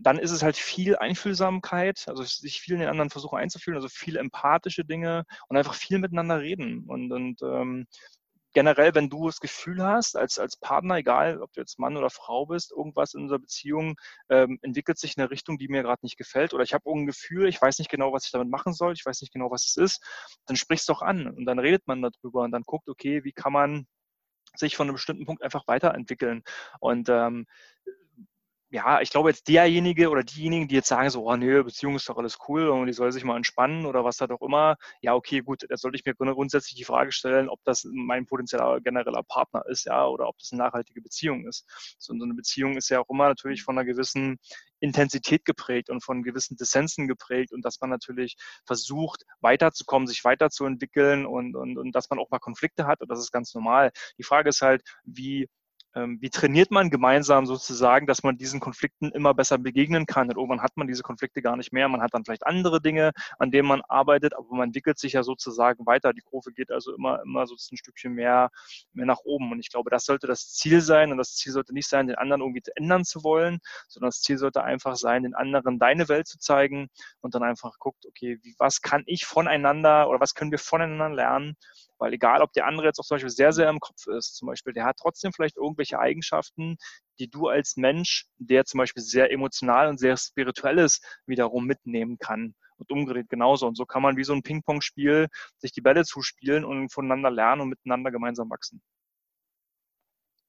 dann ist es halt viel Einfühlsamkeit, also sich viel in den anderen versuchen einzufühlen, also viel empathische Dinge und einfach viel miteinander reden. Und, und ähm, generell, wenn du das Gefühl hast, als, als Partner, egal ob du jetzt Mann oder Frau bist, irgendwas in unserer Beziehung ähm, entwickelt sich in eine Richtung, die mir gerade nicht gefällt, oder ich habe irgendein Gefühl, ich weiß nicht genau, was ich damit machen soll, ich weiß nicht genau, was es ist, dann sprichst du doch an und dann redet man darüber und dann guckt, okay, wie kann man sich von einem bestimmten Punkt einfach weiterentwickeln. Und ähm, ja, ich glaube jetzt derjenige oder diejenigen, die jetzt sagen so, oh nee, Beziehung ist doch alles cool und die soll sich mal entspannen oder was da doch immer, ja, okay, gut, da sollte ich mir grundsätzlich die Frage stellen, ob das mein potenzieller genereller Partner ist, ja, oder ob das eine nachhaltige Beziehung ist. So, eine Beziehung ist ja auch immer natürlich von einer gewissen Intensität geprägt und von gewissen Dissensen geprägt und dass man natürlich versucht, weiterzukommen, sich weiterzuentwickeln und, und, und dass man auch mal Konflikte hat und das ist ganz normal. Die Frage ist halt, wie wie trainiert man gemeinsam sozusagen, dass man diesen Konflikten immer besser begegnen kann? Und irgendwann hat man diese Konflikte gar nicht mehr. Man hat dann vielleicht andere Dinge, an denen man arbeitet, aber man entwickelt sich ja sozusagen weiter. Die Kurve geht also immer, immer so ein Stückchen mehr, mehr nach oben. Und ich glaube, das sollte das Ziel sein. Und das Ziel sollte nicht sein, den anderen irgendwie ändern zu wollen, sondern das Ziel sollte einfach sein, den anderen deine Welt zu zeigen und dann einfach guckt, okay, wie, was kann ich voneinander oder was können wir voneinander lernen? Weil egal, ob der andere jetzt auch zum Beispiel sehr, sehr im Kopf ist, zum Beispiel, der hat trotzdem vielleicht irgendwelche Eigenschaften, die du als Mensch, der zum Beispiel sehr emotional und sehr spirituell ist, wiederum mitnehmen kann. Und umgedreht genauso. Und so kann man wie so ein Ping-Pong-Spiel sich die Bälle zuspielen und voneinander lernen und miteinander gemeinsam wachsen.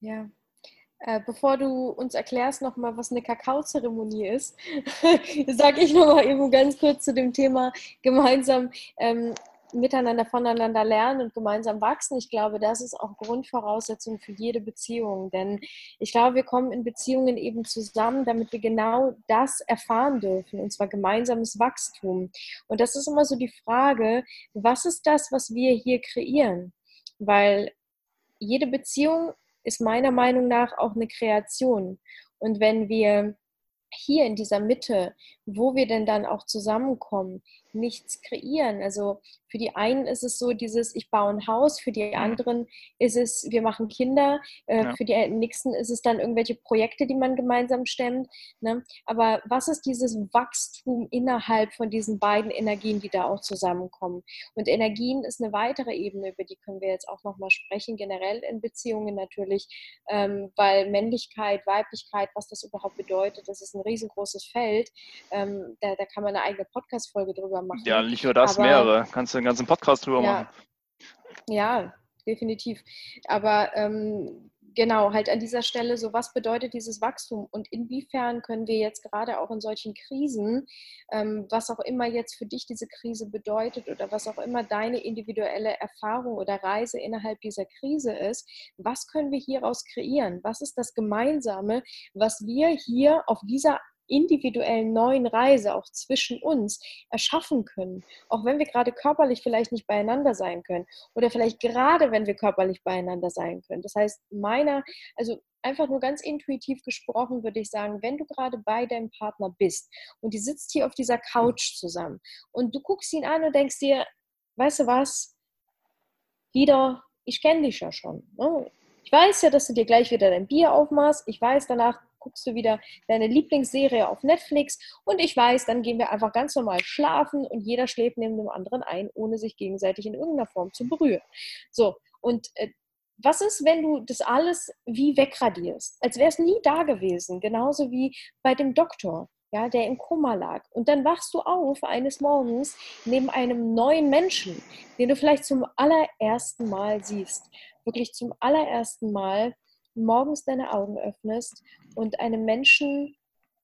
Ja, äh, bevor du uns erklärst nochmal, was eine Kakaozeremonie ist, sage ich nochmal eben ganz kurz zu dem Thema gemeinsam ähm, miteinander voneinander lernen und gemeinsam wachsen. Ich glaube, das ist auch Grundvoraussetzung für jede Beziehung. Denn ich glaube, wir kommen in Beziehungen eben zusammen, damit wir genau das erfahren dürfen, und zwar gemeinsames Wachstum. Und das ist immer so die Frage, was ist das, was wir hier kreieren? Weil jede Beziehung ist meiner Meinung nach auch eine Kreation. Und wenn wir hier in dieser Mitte, wo wir denn dann auch zusammenkommen, nichts kreieren. Also für die einen ist es so dieses, ich baue ein Haus, für die mhm. anderen ist es, wir machen Kinder, äh, ja. für die nächsten ist es dann irgendwelche Projekte, die man gemeinsam stemmt. Ne? Aber was ist dieses Wachstum innerhalb von diesen beiden Energien, die da auch zusammenkommen? Und Energien ist eine weitere Ebene, über die können wir jetzt auch nochmal sprechen, generell in Beziehungen natürlich, ähm, weil Männlichkeit, Weiblichkeit, was das überhaupt bedeutet, das ist ein riesengroßes Feld. Ähm, da, da kann man eine eigene Podcast-Folge drüber machen. Ja, nicht nur das, Aber, mehrere. Kannst du einen ganzen Podcast drüber ja, machen. Ja, definitiv. Aber ähm, genau, halt an dieser Stelle, so was bedeutet dieses Wachstum und inwiefern können wir jetzt gerade auch in solchen Krisen, ähm, was auch immer jetzt für dich diese Krise bedeutet oder was auch immer deine individuelle Erfahrung oder Reise innerhalb dieser Krise ist, was können wir hieraus kreieren? Was ist das Gemeinsame, was wir hier auf dieser individuellen neuen Reise auch zwischen uns erschaffen können, auch wenn wir gerade körperlich vielleicht nicht beieinander sein können oder vielleicht gerade wenn wir körperlich beieinander sein können. Das heißt, meiner, also einfach nur ganz intuitiv gesprochen, würde ich sagen, wenn du gerade bei deinem Partner bist und die sitzt hier auf dieser Couch zusammen und du guckst ihn an und denkst dir, weißt du was, wieder, ich kenne dich ja schon. Ne? Ich weiß ja, dass du dir gleich wieder dein Bier aufmachst. Ich weiß, danach guckst du wieder deine Lieblingsserie auf Netflix und ich weiß, dann gehen wir einfach ganz normal schlafen und jeder schläft neben dem anderen ein, ohne sich gegenseitig in irgendeiner Form zu berühren. So, und äh, was ist, wenn du das alles wie wegradierst, als wäre es nie da gewesen, genauso wie bei dem Doktor, ja, der im Koma lag. Und dann wachst du auf eines Morgens neben einem neuen Menschen, den du vielleicht zum allerersten Mal siehst. Wirklich zum allerersten Mal morgens deine Augen öffnest und einem Menschen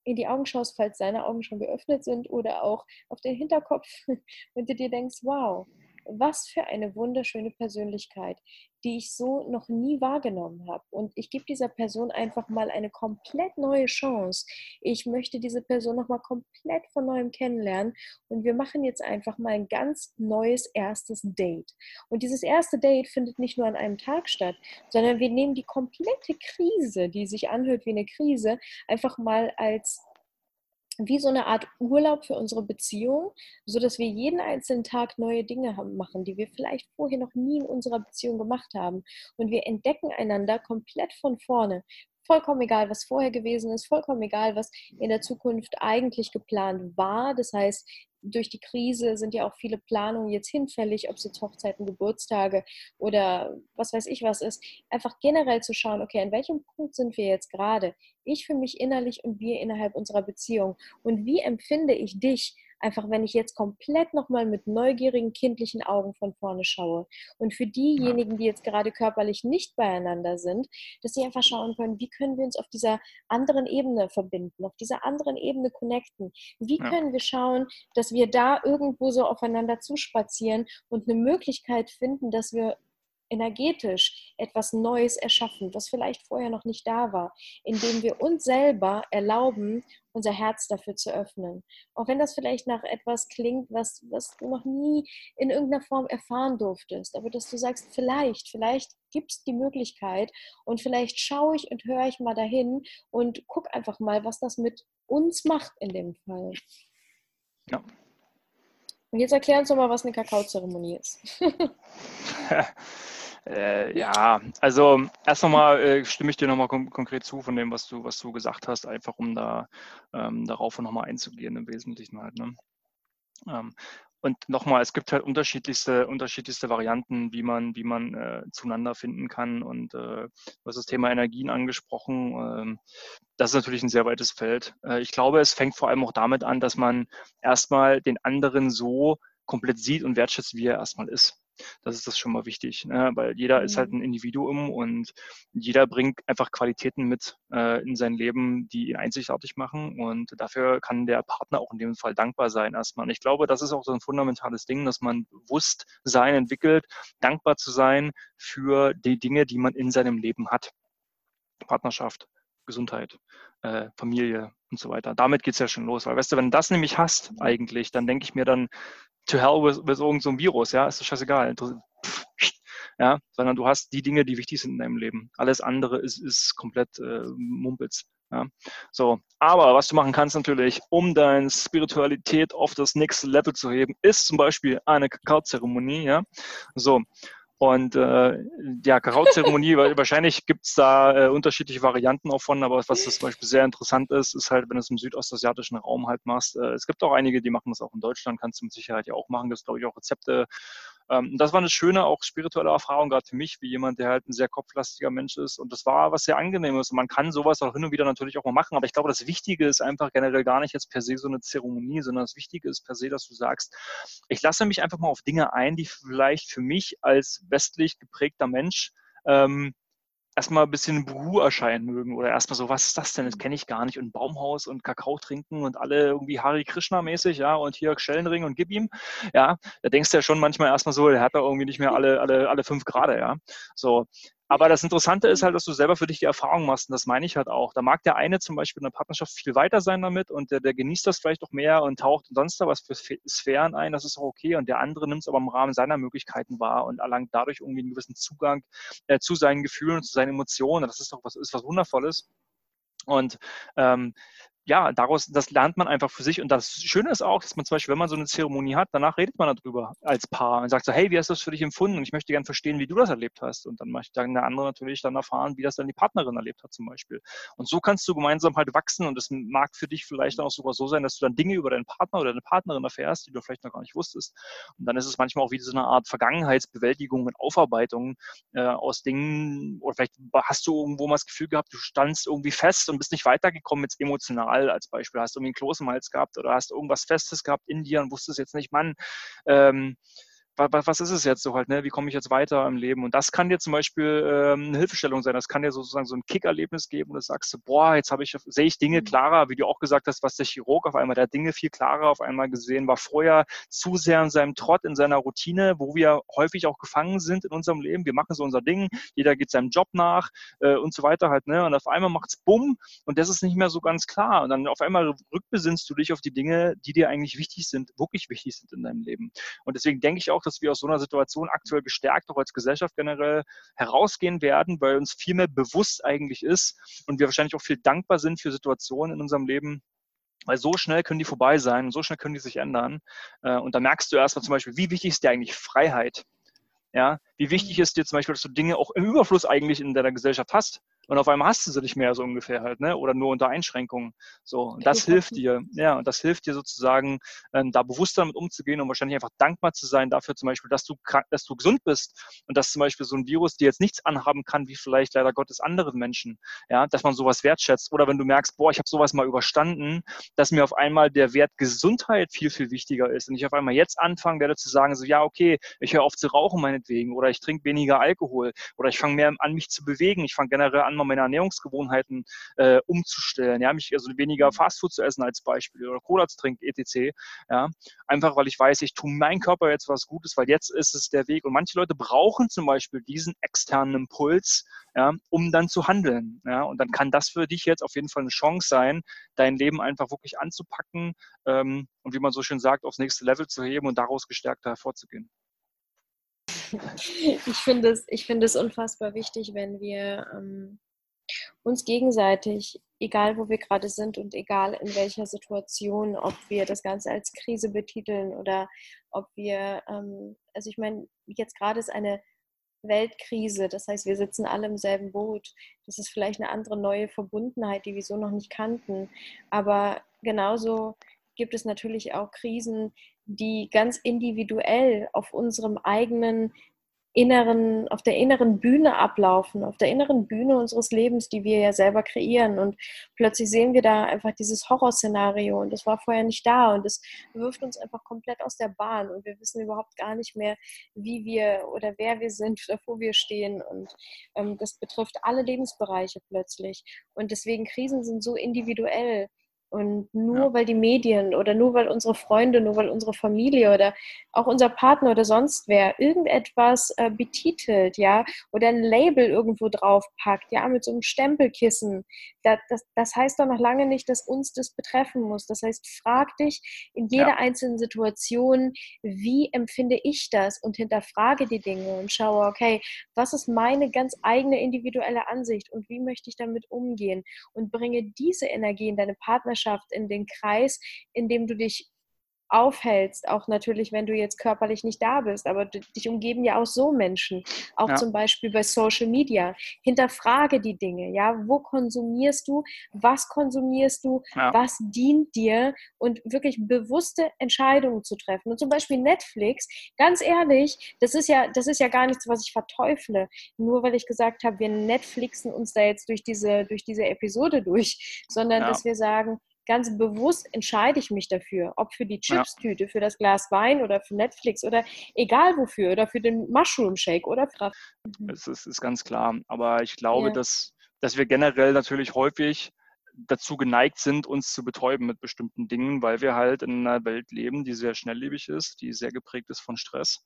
in die Augen schaust, falls seine Augen schon geöffnet sind oder auch auf den Hinterkopf und du dir denkst, wow, was für eine wunderschöne Persönlichkeit, die ich so noch nie wahrgenommen habe. Und ich gebe dieser Person einfach mal eine komplett neue Chance. Ich möchte diese Person noch mal komplett von neuem kennenlernen. Und wir machen jetzt einfach mal ein ganz neues erstes Date. Und dieses erste Date findet nicht nur an einem Tag statt, sondern wir nehmen die komplette Krise, die sich anhört wie eine Krise, einfach mal als wie so eine Art Urlaub für unsere Beziehung, so dass wir jeden einzelnen Tag neue Dinge machen, die wir vielleicht vorher noch nie in unserer Beziehung gemacht haben. Und wir entdecken einander komplett von vorne. Vollkommen egal, was vorher gewesen ist, vollkommen egal, was in der Zukunft eigentlich geplant war. Das heißt, durch die Krise sind ja auch viele Planungen jetzt hinfällig, ob es jetzt Hochzeiten, Geburtstage oder was weiß ich was ist. Einfach generell zu schauen, okay, an welchem Punkt sind wir jetzt gerade? Ich für mich innerlich und wir innerhalb unserer Beziehung. Und wie empfinde ich dich Einfach, wenn ich jetzt komplett nochmal mit neugierigen, kindlichen Augen von vorne schaue. Und für diejenigen, die jetzt gerade körperlich nicht beieinander sind, dass sie einfach schauen können, wie können wir uns auf dieser anderen Ebene verbinden, auf dieser anderen Ebene connecten. Wie können wir schauen, dass wir da irgendwo so aufeinander zuspazieren und eine Möglichkeit finden, dass wir energetisch etwas Neues erschaffen, was vielleicht vorher noch nicht da war, indem wir uns selber erlauben, unser Herz dafür zu öffnen. Auch wenn das vielleicht nach etwas klingt, was, was du noch nie in irgendeiner Form erfahren durftest, aber dass du sagst, vielleicht, vielleicht gibt es die Möglichkeit und vielleicht schaue ich und höre ich mal dahin und guck einfach mal, was das mit uns macht in dem Fall. Ja. Und jetzt erklär uns doch mal, was eine Kakaozeremonie ist. Äh, ja, also erst nochmal äh, stimme ich dir nochmal kon konkret zu von dem, was du, was du gesagt hast, einfach um da ähm, darauf nochmal einzugehen im Wesentlichen halt. Ne? Ähm, und nochmal, es gibt halt unterschiedlichste, unterschiedlichste Varianten, wie man, wie man äh, zueinander finden kann. Und äh, du hast das Thema Energien angesprochen. Ähm, das ist natürlich ein sehr weites Feld. Äh, ich glaube, es fängt vor allem auch damit an, dass man erstmal den anderen so komplett sieht und wertschätzt, wie er erstmal ist. Das ist das schon mal wichtig, ne? weil jeder mhm. ist halt mhm. ein Individuum und jeder bringt einfach Qualitäten mit äh, in sein Leben, die ihn einzigartig machen und dafür kann der Partner auch in dem Fall dankbar sein erstmal. Und ich glaube, das ist auch so ein fundamentales Ding, dass man Bewusstsein entwickelt, dankbar zu sein für die Dinge, die man in seinem Leben hat. Partnerschaft, Gesundheit, äh, Familie und so weiter. Damit geht es ja schon los. Weil, weißt du, wenn du das nämlich hast eigentlich, dann denke ich mir dann, to hell with, with irgendein so Virus, ja, ist doch scheißegal. Ja, sondern du hast die Dinge, die wichtig sind in deinem Leben. Alles andere ist, ist komplett äh, Mumpitz. Ja, so. Aber was du machen kannst natürlich, um deine Spiritualität auf das nächste Level zu heben, ist zum Beispiel eine Kakaozeremonie. Ja, so. Und äh, ja, Kakaozeremonie, wahrscheinlich gibt's da äh, unterschiedliche Varianten auch von, aber was das zum Beispiel sehr interessant ist, ist halt, wenn du es im südostasiatischen Raum halt machst. Äh, es gibt auch einige, die machen das auch in Deutschland, kannst du mit Sicherheit ja auch machen. Das glaube ich auch Rezepte ähm, das war eine schöne, auch spirituelle Erfahrung, gerade für mich, wie jemand, der halt ein sehr kopflastiger Mensch ist. Und das war was sehr angenehmes. Und man kann sowas auch hin und wieder natürlich auch mal machen. Aber ich glaube, das Wichtige ist einfach generell gar nicht jetzt per se so eine Zeremonie, sondern das Wichtige ist per se, dass du sagst, ich lasse mich einfach mal auf Dinge ein, die vielleicht für mich als westlich geprägter Mensch ähm, erstmal ein bisschen Buhu erscheinen mögen oder erstmal so, was ist das denn? Das kenne ich gar nicht. Und Baumhaus und Kakao trinken und alle irgendwie Hari Krishna mäßig, ja, und hier Schellenring und gib ihm. Ja, da denkst du ja schon manchmal erstmal so, der hat da irgendwie nicht mehr alle, alle, alle fünf Grade, ja. So. Aber das Interessante ist halt, dass du selber für dich die Erfahrung machst und das meine ich halt auch. Da mag der eine zum Beispiel in der Partnerschaft viel weiter sein damit und der, der genießt das vielleicht auch mehr und taucht sonst da was für Sphären ein, das ist auch okay und der andere nimmt es aber im Rahmen seiner Möglichkeiten wahr und erlangt dadurch irgendwie einen gewissen Zugang äh, zu seinen Gefühlen und zu seinen Emotionen. Das ist doch was, ist was Wundervolles. Und ähm, ja, daraus, das lernt man einfach für sich. Und das Schöne ist auch, dass man zum Beispiel, wenn man so eine Zeremonie hat, danach redet man darüber als Paar und sagt so, hey, wie hast du das für dich empfunden? Und ich möchte gerne verstehen, wie du das erlebt hast. Und dann möchte dann der andere natürlich dann erfahren, wie das dann die Partnerin erlebt hat zum Beispiel. Und so kannst du gemeinsam halt wachsen und es mag für dich vielleicht dann auch sogar so sein, dass du dann Dinge über deinen Partner oder deine Partnerin erfährst, die du vielleicht noch gar nicht wusstest. Und dann ist es manchmal auch wie so eine Art Vergangenheitsbewältigung und Aufarbeitung äh, aus Dingen, oder vielleicht hast du irgendwo mal das Gefühl gehabt, du standst irgendwie fest und bist nicht weitergekommen jetzt emotional Fall als Beispiel. Hast du irgendwie einen Kloß im Hals gehabt oder hast irgendwas Festes gehabt in dir und wusstest jetzt nicht, Mann, ähm, was ist es jetzt so halt, ne? wie komme ich jetzt weiter im Leben? Und das kann dir zum Beispiel ähm, eine Hilfestellung sein. Das kann dir sozusagen so ein Kickerlebnis geben und du sagst, boah, jetzt habe ich, sehe ich Dinge mhm. klarer, wie du auch gesagt hast, was der Chirurg auf einmal, der Dinge viel klarer auf einmal gesehen, war vorher zu sehr in seinem Trott, in seiner Routine, wo wir häufig auch gefangen sind in unserem Leben. Wir machen so unser Ding, jeder geht seinem Job nach äh, und so weiter halt, ne? Und auf einmal macht's bumm und das ist nicht mehr so ganz klar. Und dann auf einmal rückbesinnst du dich auf die Dinge, die dir eigentlich wichtig sind, wirklich wichtig sind in deinem Leben. Und deswegen denke ich auch, dass wir aus so einer Situation aktuell gestärkt, auch als Gesellschaft generell, herausgehen werden, weil uns viel mehr bewusst eigentlich ist und wir wahrscheinlich auch viel dankbar sind für Situationen in unserem Leben, weil so schnell können die vorbei sein und so schnell können die sich ändern. Äh, und da merkst du erstmal zum Beispiel, wie wichtig ist dir eigentlich Freiheit? Ja, wie wichtig ist dir zum Beispiel, dass du Dinge auch im Überfluss eigentlich in deiner Gesellschaft hast? Und auf einmal hast du sie nicht mehr so ungefähr halt, ne? Oder nur unter Einschränkungen. So. Und das hilft dir, ja, und das hilft dir sozusagen, ähm, da bewusster damit umzugehen und wahrscheinlich einfach dankbar zu sein dafür zum Beispiel, dass du krank, dass du gesund bist und dass zum Beispiel so ein Virus dir jetzt nichts anhaben kann, wie vielleicht leider Gottes anderen Menschen. Ja, dass man sowas wertschätzt. Oder wenn du merkst, boah, ich habe sowas mal überstanden, dass mir auf einmal der Wert Gesundheit viel, viel wichtiger ist. Und ich auf einmal jetzt anfangen werde zu sagen, so ja, okay, ich höre auf zu rauchen meinetwegen oder ich trinke weniger Alkohol oder ich fange mehr an, mich zu bewegen. Ich fange generell an, mal meine Ernährungsgewohnheiten äh, umzustellen. Ja, mich also weniger Fastfood zu essen als Beispiel oder Cola zu trinken, etc. Ja, einfach weil ich weiß, ich tue meinem Körper jetzt was Gutes, weil jetzt ist es der Weg. Und manche Leute brauchen zum Beispiel diesen externen Impuls, ja, um dann zu handeln. Ja, und dann kann das für dich jetzt auf jeden Fall eine Chance sein, dein Leben einfach wirklich anzupacken ähm, und wie man so schön sagt, aufs nächste Level zu heben und daraus gestärkter hervorzugehen. Ich finde es, ich finde es unfassbar wichtig, wenn wir ähm, uns gegenseitig, egal wo wir gerade sind und egal in welcher Situation, ob wir das Ganze als Krise betiteln oder ob wir, ähm, also ich meine, jetzt gerade ist eine Weltkrise, das heißt, wir sitzen alle im selben Boot. Das ist vielleicht eine andere neue Verbundenheit, die wir so noch nicht kannten. Aber genauso gibt es natürlich auch Krisen, die ganz individuell auf unserem eigenen inneren, auf der inneren Bühne ablaufen, auf der inneren Bühne unseres Lebens, die wir ja selber kreieren. Und plötzlich sehen wir da einfach dieses Horrorszenario und das war vorher nicht da und es wirft uns einfach komplett aus der Bahn und wir wissen überhaupt gar nicht mehr, wie wir oder wer wir sind, wo wir stehen. Und ähm, das betrifft alle Lebensbereiche plötzlich. Und deswegen Krisen sind so individuell. Und nur ja. weil die Medien oder nur weil unsere Freunde, nur weil unsere Familie oder auch unser Partner oder sonst wer irgendetwas äh, betitelt, ja, oder ein Label irgendwo draufpackt, ja, mit so einem Stempelkissen, das, das, das heißt doch noch lange nicht, dass uns das betreffen muss. Das heißt, frag dich in jeder ja. einzelnen Situation, wie empfinde ich das und hinterfrage die Dinge und schaue, okay, was ist meine ganz eigene individuelle Ansicht und wie möchte ich damit umgehen und bringe diese Energie in deine Partnerschaft Partnerschaft, in den Kreis, in dem du dich aufhältst, auch natürlich, wenn du jetzt körperlich nicht da bist, aber dich umgeben ja auch so Menschen, auch ja. zum Beispiel bei Social Media. Hinterfrage die Dinge, ja, wo konsumierst du, was konsumierst du, ja. was dient dir und wirklich bewusste Entscheidungen zu treffen. Und zum Beispiel Netflix, ganz ehrlich, das ist ja, das ist ja gar nichts, was ich verteufle, nur weil ich gesagt habe, wir Netflixen uns da jetzt durch diese, durch diese Episode durch, sondern ja. dass wir sagen, ganz bewusst entscheide ich mich dafür, ob für die Chipstüte, ja. für das Glas Wein oder für Netflix oder egal wofür oder für den Mushroom Shake oder für. Mhm. Es ist, ist, ganz klar. Aber ich glaube, ja. dass, dass wir generell natürlich häufig dazu geneigt sind, uns zu betäuben mit bestimmten Dingen, weil wir halt in einer Welt leben, die sehr schnelllebig ist, die sehr geprägt ist von Stress,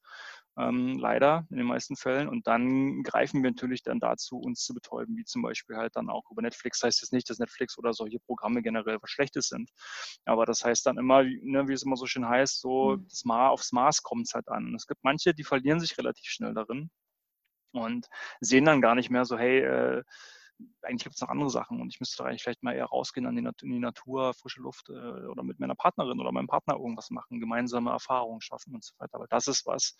ähm, leider in den meisten Fällen. Und dann greifen wir natürlich dann dazu, uns zu betäuben, wie zum Beispiel halt dann auch über Netflix. Heißt jetzt nicht, dass Netflix oder solche Programme generell was Schlechtes sind, aber das heißt dann immer, ne, wie es immer so schön heißt, so mhm. das Ma aufs Maß kommt es halt an. Es gibt manche, die verlieren sich relativ schnell darin und sehen dann gar nicht mehr so, hey, äh, eigentlich gibt es noch andere Sachen und ich müsste da eigentlich vielleicht mal eher rausgehen an die, in die Natur, frische Luft äh, oder mit meiner Partnerin oder meinem Partner irgendwas machen, gemeinsame Erfahrungen schaffen und so weiter. Aber das ist was,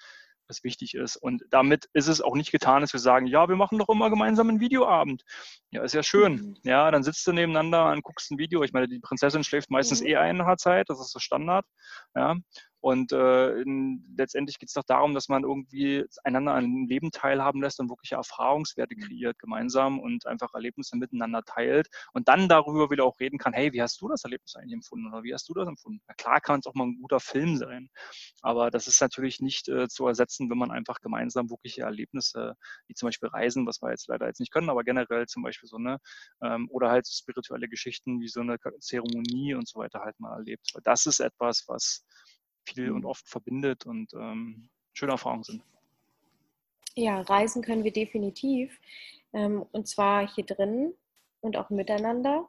was wichtig ist. Und damit ist es auch nicht getan, dass wir sagen, ja, wir machen doch immer gemeinsam einen Videoabend. Ja, ist ja schön. Mhm. Ja, dann sitzt du nebeneinander und guckst ein Video. Ich meine, die Prinzessin schläft meistens mhm. eh ein nach Zeit, das ist so Standard. Ja, und äh, in, letztendlich geht es doch darum, dass man irgendwie einander an dem Leben teilhaben lässt und wirklich Erfahrungswerte mhm. kreiert gemeinsam und einfach Erlebnisse miteinander teilt und dann darüber wieder auch reden kann, hey, wie hast du das Erlebnis eigentlich empfunden oder wie hast du das empfunden? Na klar kann es auch mal ein guter Film sein, aber das ist natürlich nicht äh, zu ersetzen, wenn man einfach gemeinsam wirkliche Erlebnisse, wie zum Beispiel Reisen, was wir jetzt leider jetzt nicht können, aber generell zum Beispiel so eine, ähm, oder halt spirituelle Geschichten wie so eine Zeremonie und so weiter halt mal erlebt. Weil das ist etwas, was viel und oft verbindet und ähm, schöne Erfahrungen sind. Ja, reisen können wir definitiv. Ähm, und zwar hier drin und auch miteinander.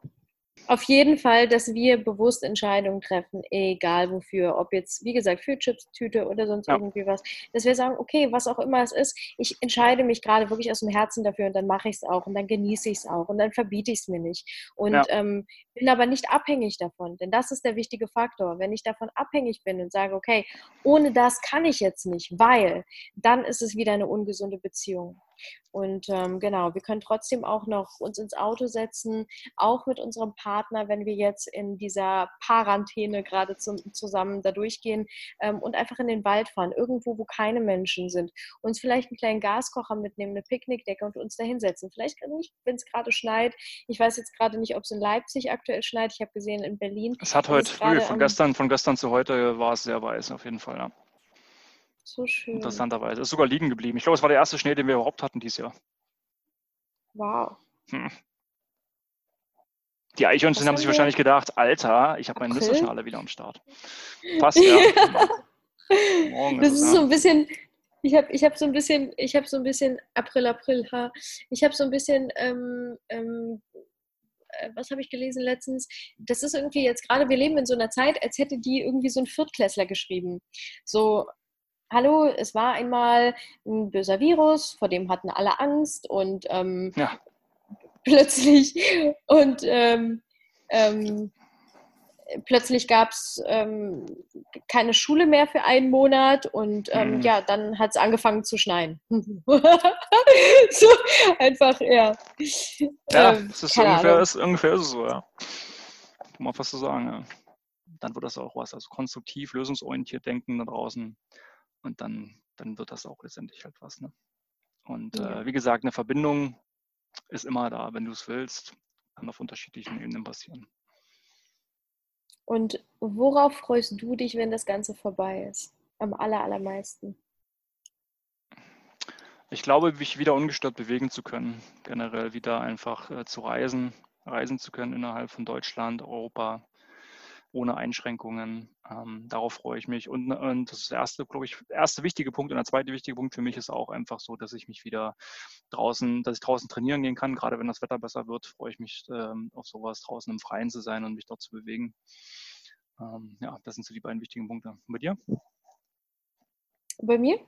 Auf jeden Fall, dass wir bewusst Entscheidungen treffen, egal wofür, ob jetzt, wie gesagt, für Chips-Tüte oder sonst ja. irgendwie was, dass wir sagen, okay, was auch immer es ist, ich entscheide mich gerade wirklich aus dem Herzen dafür und dann mache ich es auch und dann genieße ich es auch und dann verbiete ich es mir nicht. Und ja. ähm, bin aber nicht abhängig davon, denn das ist der wichtige Faktor. Wenn ich davon abhängig bin und sage, okay, ohne das kann ich jetzt nicht, weil, dann ist es wieder eine ungesunde Beziehung. Und ähm, genau, wir können trotzdem auch noch uns ins Auto setzen, auch mit unserem Partner, wenn wir jetzt in dieser Quarantäne gerade zum, zusammen da durchgehen ähm, und einfach in den Wald fahren, irgendwo, wo keine Menschen sind. Uns vielleicht einen kleinen Gaskocher mitnehmen, eine Picknickdecke und uns da hinsetzen. Vielleicht nicht, wenn es gerade schneit. Ich weiß jetzt gerade nicht, ob es in Leipzig aktuell schneit. Ich habe gesehen, in Berlin. Es hat heute früh, von gestern, von gestern zu heute war es sehr weiß, auf jeden Fall, ja. So schön. Interessanterweise. Ist sogar liegen geblieben. Ich glaube, es war der erste Schnee, den wir überhaupt hatten dieses Jahr. Wow. Hm. Die Eichhörnchen haben sich wahrscheinlich gedacht, Alter, ich habe meine Nüsserschale wieder am Start. Passt, ja. Morgen das ist, ist so ein bisschen, ich habe ich hab so ein bisschen, ich habe so ein bisschen April, April, ha. Ich habe so ein bisschen, ähm, ähm, äh, was habe ich gelesen letztens? Das ist irgendwie jetzt gerade, wir leben in so einer Zeit, als hätte die irgendwie so ein Viertklässler geschrieben. So, hallo, es war einmal ein böser Virus, vor dem hatten alle Angst und ähm, ja. plötzlich und ähm, ähm, plötzlich gab es ähm, keine Schule mehr für einen Monat und ähm, mhm. ja, dann hat es angefangen zu schneien. so einfach, ja. Ja, ähm, es ist ungefähr, ist, ungefähr ist es so, ja. Kann man fast so sagen, ja. Dann wird das auch was, also konstruktiv, lösungsorientiert denken da draußen. Und dann, dann wird das auch letztendlich halt was. Ne? Und ja. äh, wie gesagt, eine Verbindung ist immer da, wenn du es willst, kann auf unterschiedlichen Ebenen passieren. Und worauf freust du dich, wenn das Ganze vorbei ist? Am aller, allermeisten? Ich glaube, mich wieder ungestört bewegen zu können, generell wieder einfach äh, zu reisen, reisen zu können innerhalb von Deutschland, Europa, ohne Einschränkungen. Ähm, darauf freue ich mich. Und, und das ist der erste, glaube ich, erste wichtige Punkt. Und der zweite wichtige Punkt für mich ist auch einfach so, dass ich mich wieder draußen, dass ich draußen trainieren gehen kann. Gerade wenn das Wetter besser wird, freue ich mich ähm, auf sowas, draußen im Freien zu sein und mich dort zu bewegen. Ähm, ja, das sind so die beiden wichtigen Punkte. Und bei dir? Bei mir?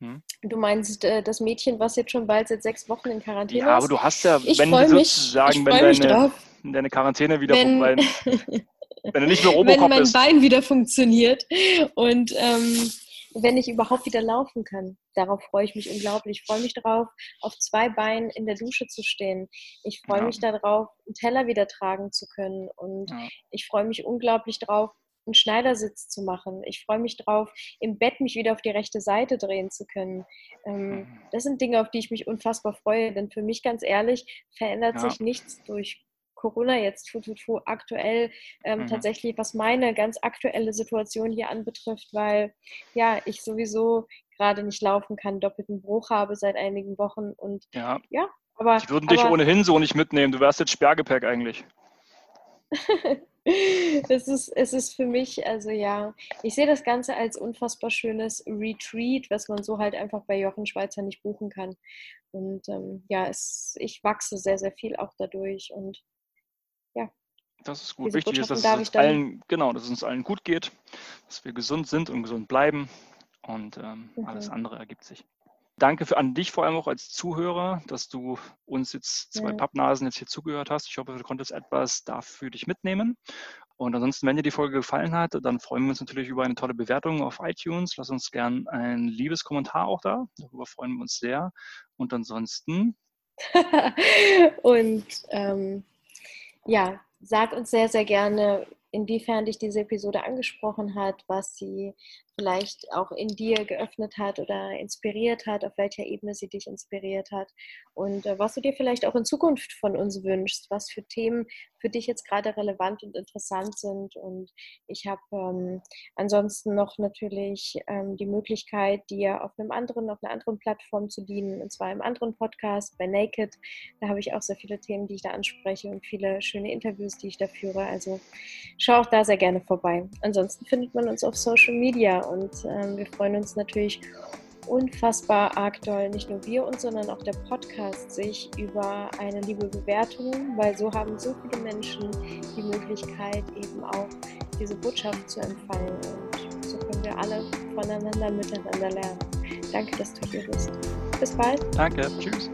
Hm? Du meinst äh, das Mädchen, was jetzt schon bald seit sechs Wochen in Quarantäne ist? Ja, aber du hast ja, ich wenn du sozusagen, mich, wenn deine, deine Quarantäne wieder wenn, vorbei Wenn du nicht mehr Robocop Wenn mein bist. Bein wieder funktioniert und ähm, wenn ich überhaupt wieder laufen kann. Darauf freue ich mich unglaublich. Ich freue mich darauf, auf zwei Beinen in der Dusche zu stehen. Ich freue ja. mich darauf, einen Teller wieder tragen zu können. Und ja. ich freue mich unglaublich darauf, einen Schneidersitz zu machen. Ich freue mich darauf, im Bett mich wieder auf die rechte Seite drehen zu können. Ähm, mhm. das sind Dinge, auf die ich mich unfassbar freue. Denn für mich ganz ehrlich verändert ja. sich nichts durch Corona jetzt tu, tu, tu, aktuell ähm, mhm. tatsächlich, was meine ganz aktuelle Situation hier anbetrifft, weil ja, ich sowieso gerade nicht laufen kann, doppelten Bruch habe seit einigen Wochen und ja, ja aber. Die würden dich aber, ohnehin so nicht mitnehmen, du wärst jetzt Sperrgepäck eigentlich. es, ist, es ist für mich, also ja, ich sehe das Ganze als unfassbar schönes Retreat, was man so halt einfach bei Jochen Schweizer nicht buchen kann. Und ähm, ja, es, ich wachse sehr, sehr viel auch dadurch und. Das ist gut. Wichtig ist, dass es uns allen, genau, dass es uns allen gut geht, dass wir gesund sind und gesund bleiben und ähm, mhm. alles andere ergibt sich. Danke für, an dich vor allem auch als Zuhörer, dass du uns jetzt zwei ja. Pappnasen jetzt hier zugehört hast. Ich hoffe, du konntest etwas dafür dich mitnehmen. Und ansonsten, wenn dir die Folge gefallen hat, dann freuen wir uns natürlich über eine tolle Bewertung auf iTunes. Lass uns gern ein liebes Kommentar auch da. Darüber freuen wir uns sehr. Und ansonsten. und ähm, ja, sag uns sehr, sehr gerne, inwiefern dich diese Episode angesprochen hat, was sie vielleicht auch in dir geöffnet hat oder inspiriert hat, auf welcher Ebene sie dich inspiriert hat und äh, was du dir vielleicht auch in Zukunft von uns wünschst, was für Themen für dich jetzt gerade relevant und interessant sind. Und ich habe ähm, ansonsten noch natürlich ähm, die Möglichkeit, dir auf einem anderen, auf einer anderen Plattform zu dienen, und zwar im anderen Podcast bei Naked. Da habe ich auch sehr viele Themen, die ich da anspreche und viele schöne Interviews, die ich da führe. Also schau auch da sehr gerne vorbei. Ansonsten findet man uns auf Social Media und ähm, wir freuen uns natürlich unfassbar arg doll, nicht nur wir uns, sondern auch der Podcast sich über eine liebe Bewertung, weil so haben so viele Menschen die Möglichkeit, eben auch diese Botschaft zu empfangen. Und so können wir alle voneinander miteinander lernen. Danke, dass du hier bist. Bis bald. Danke. Tschüss.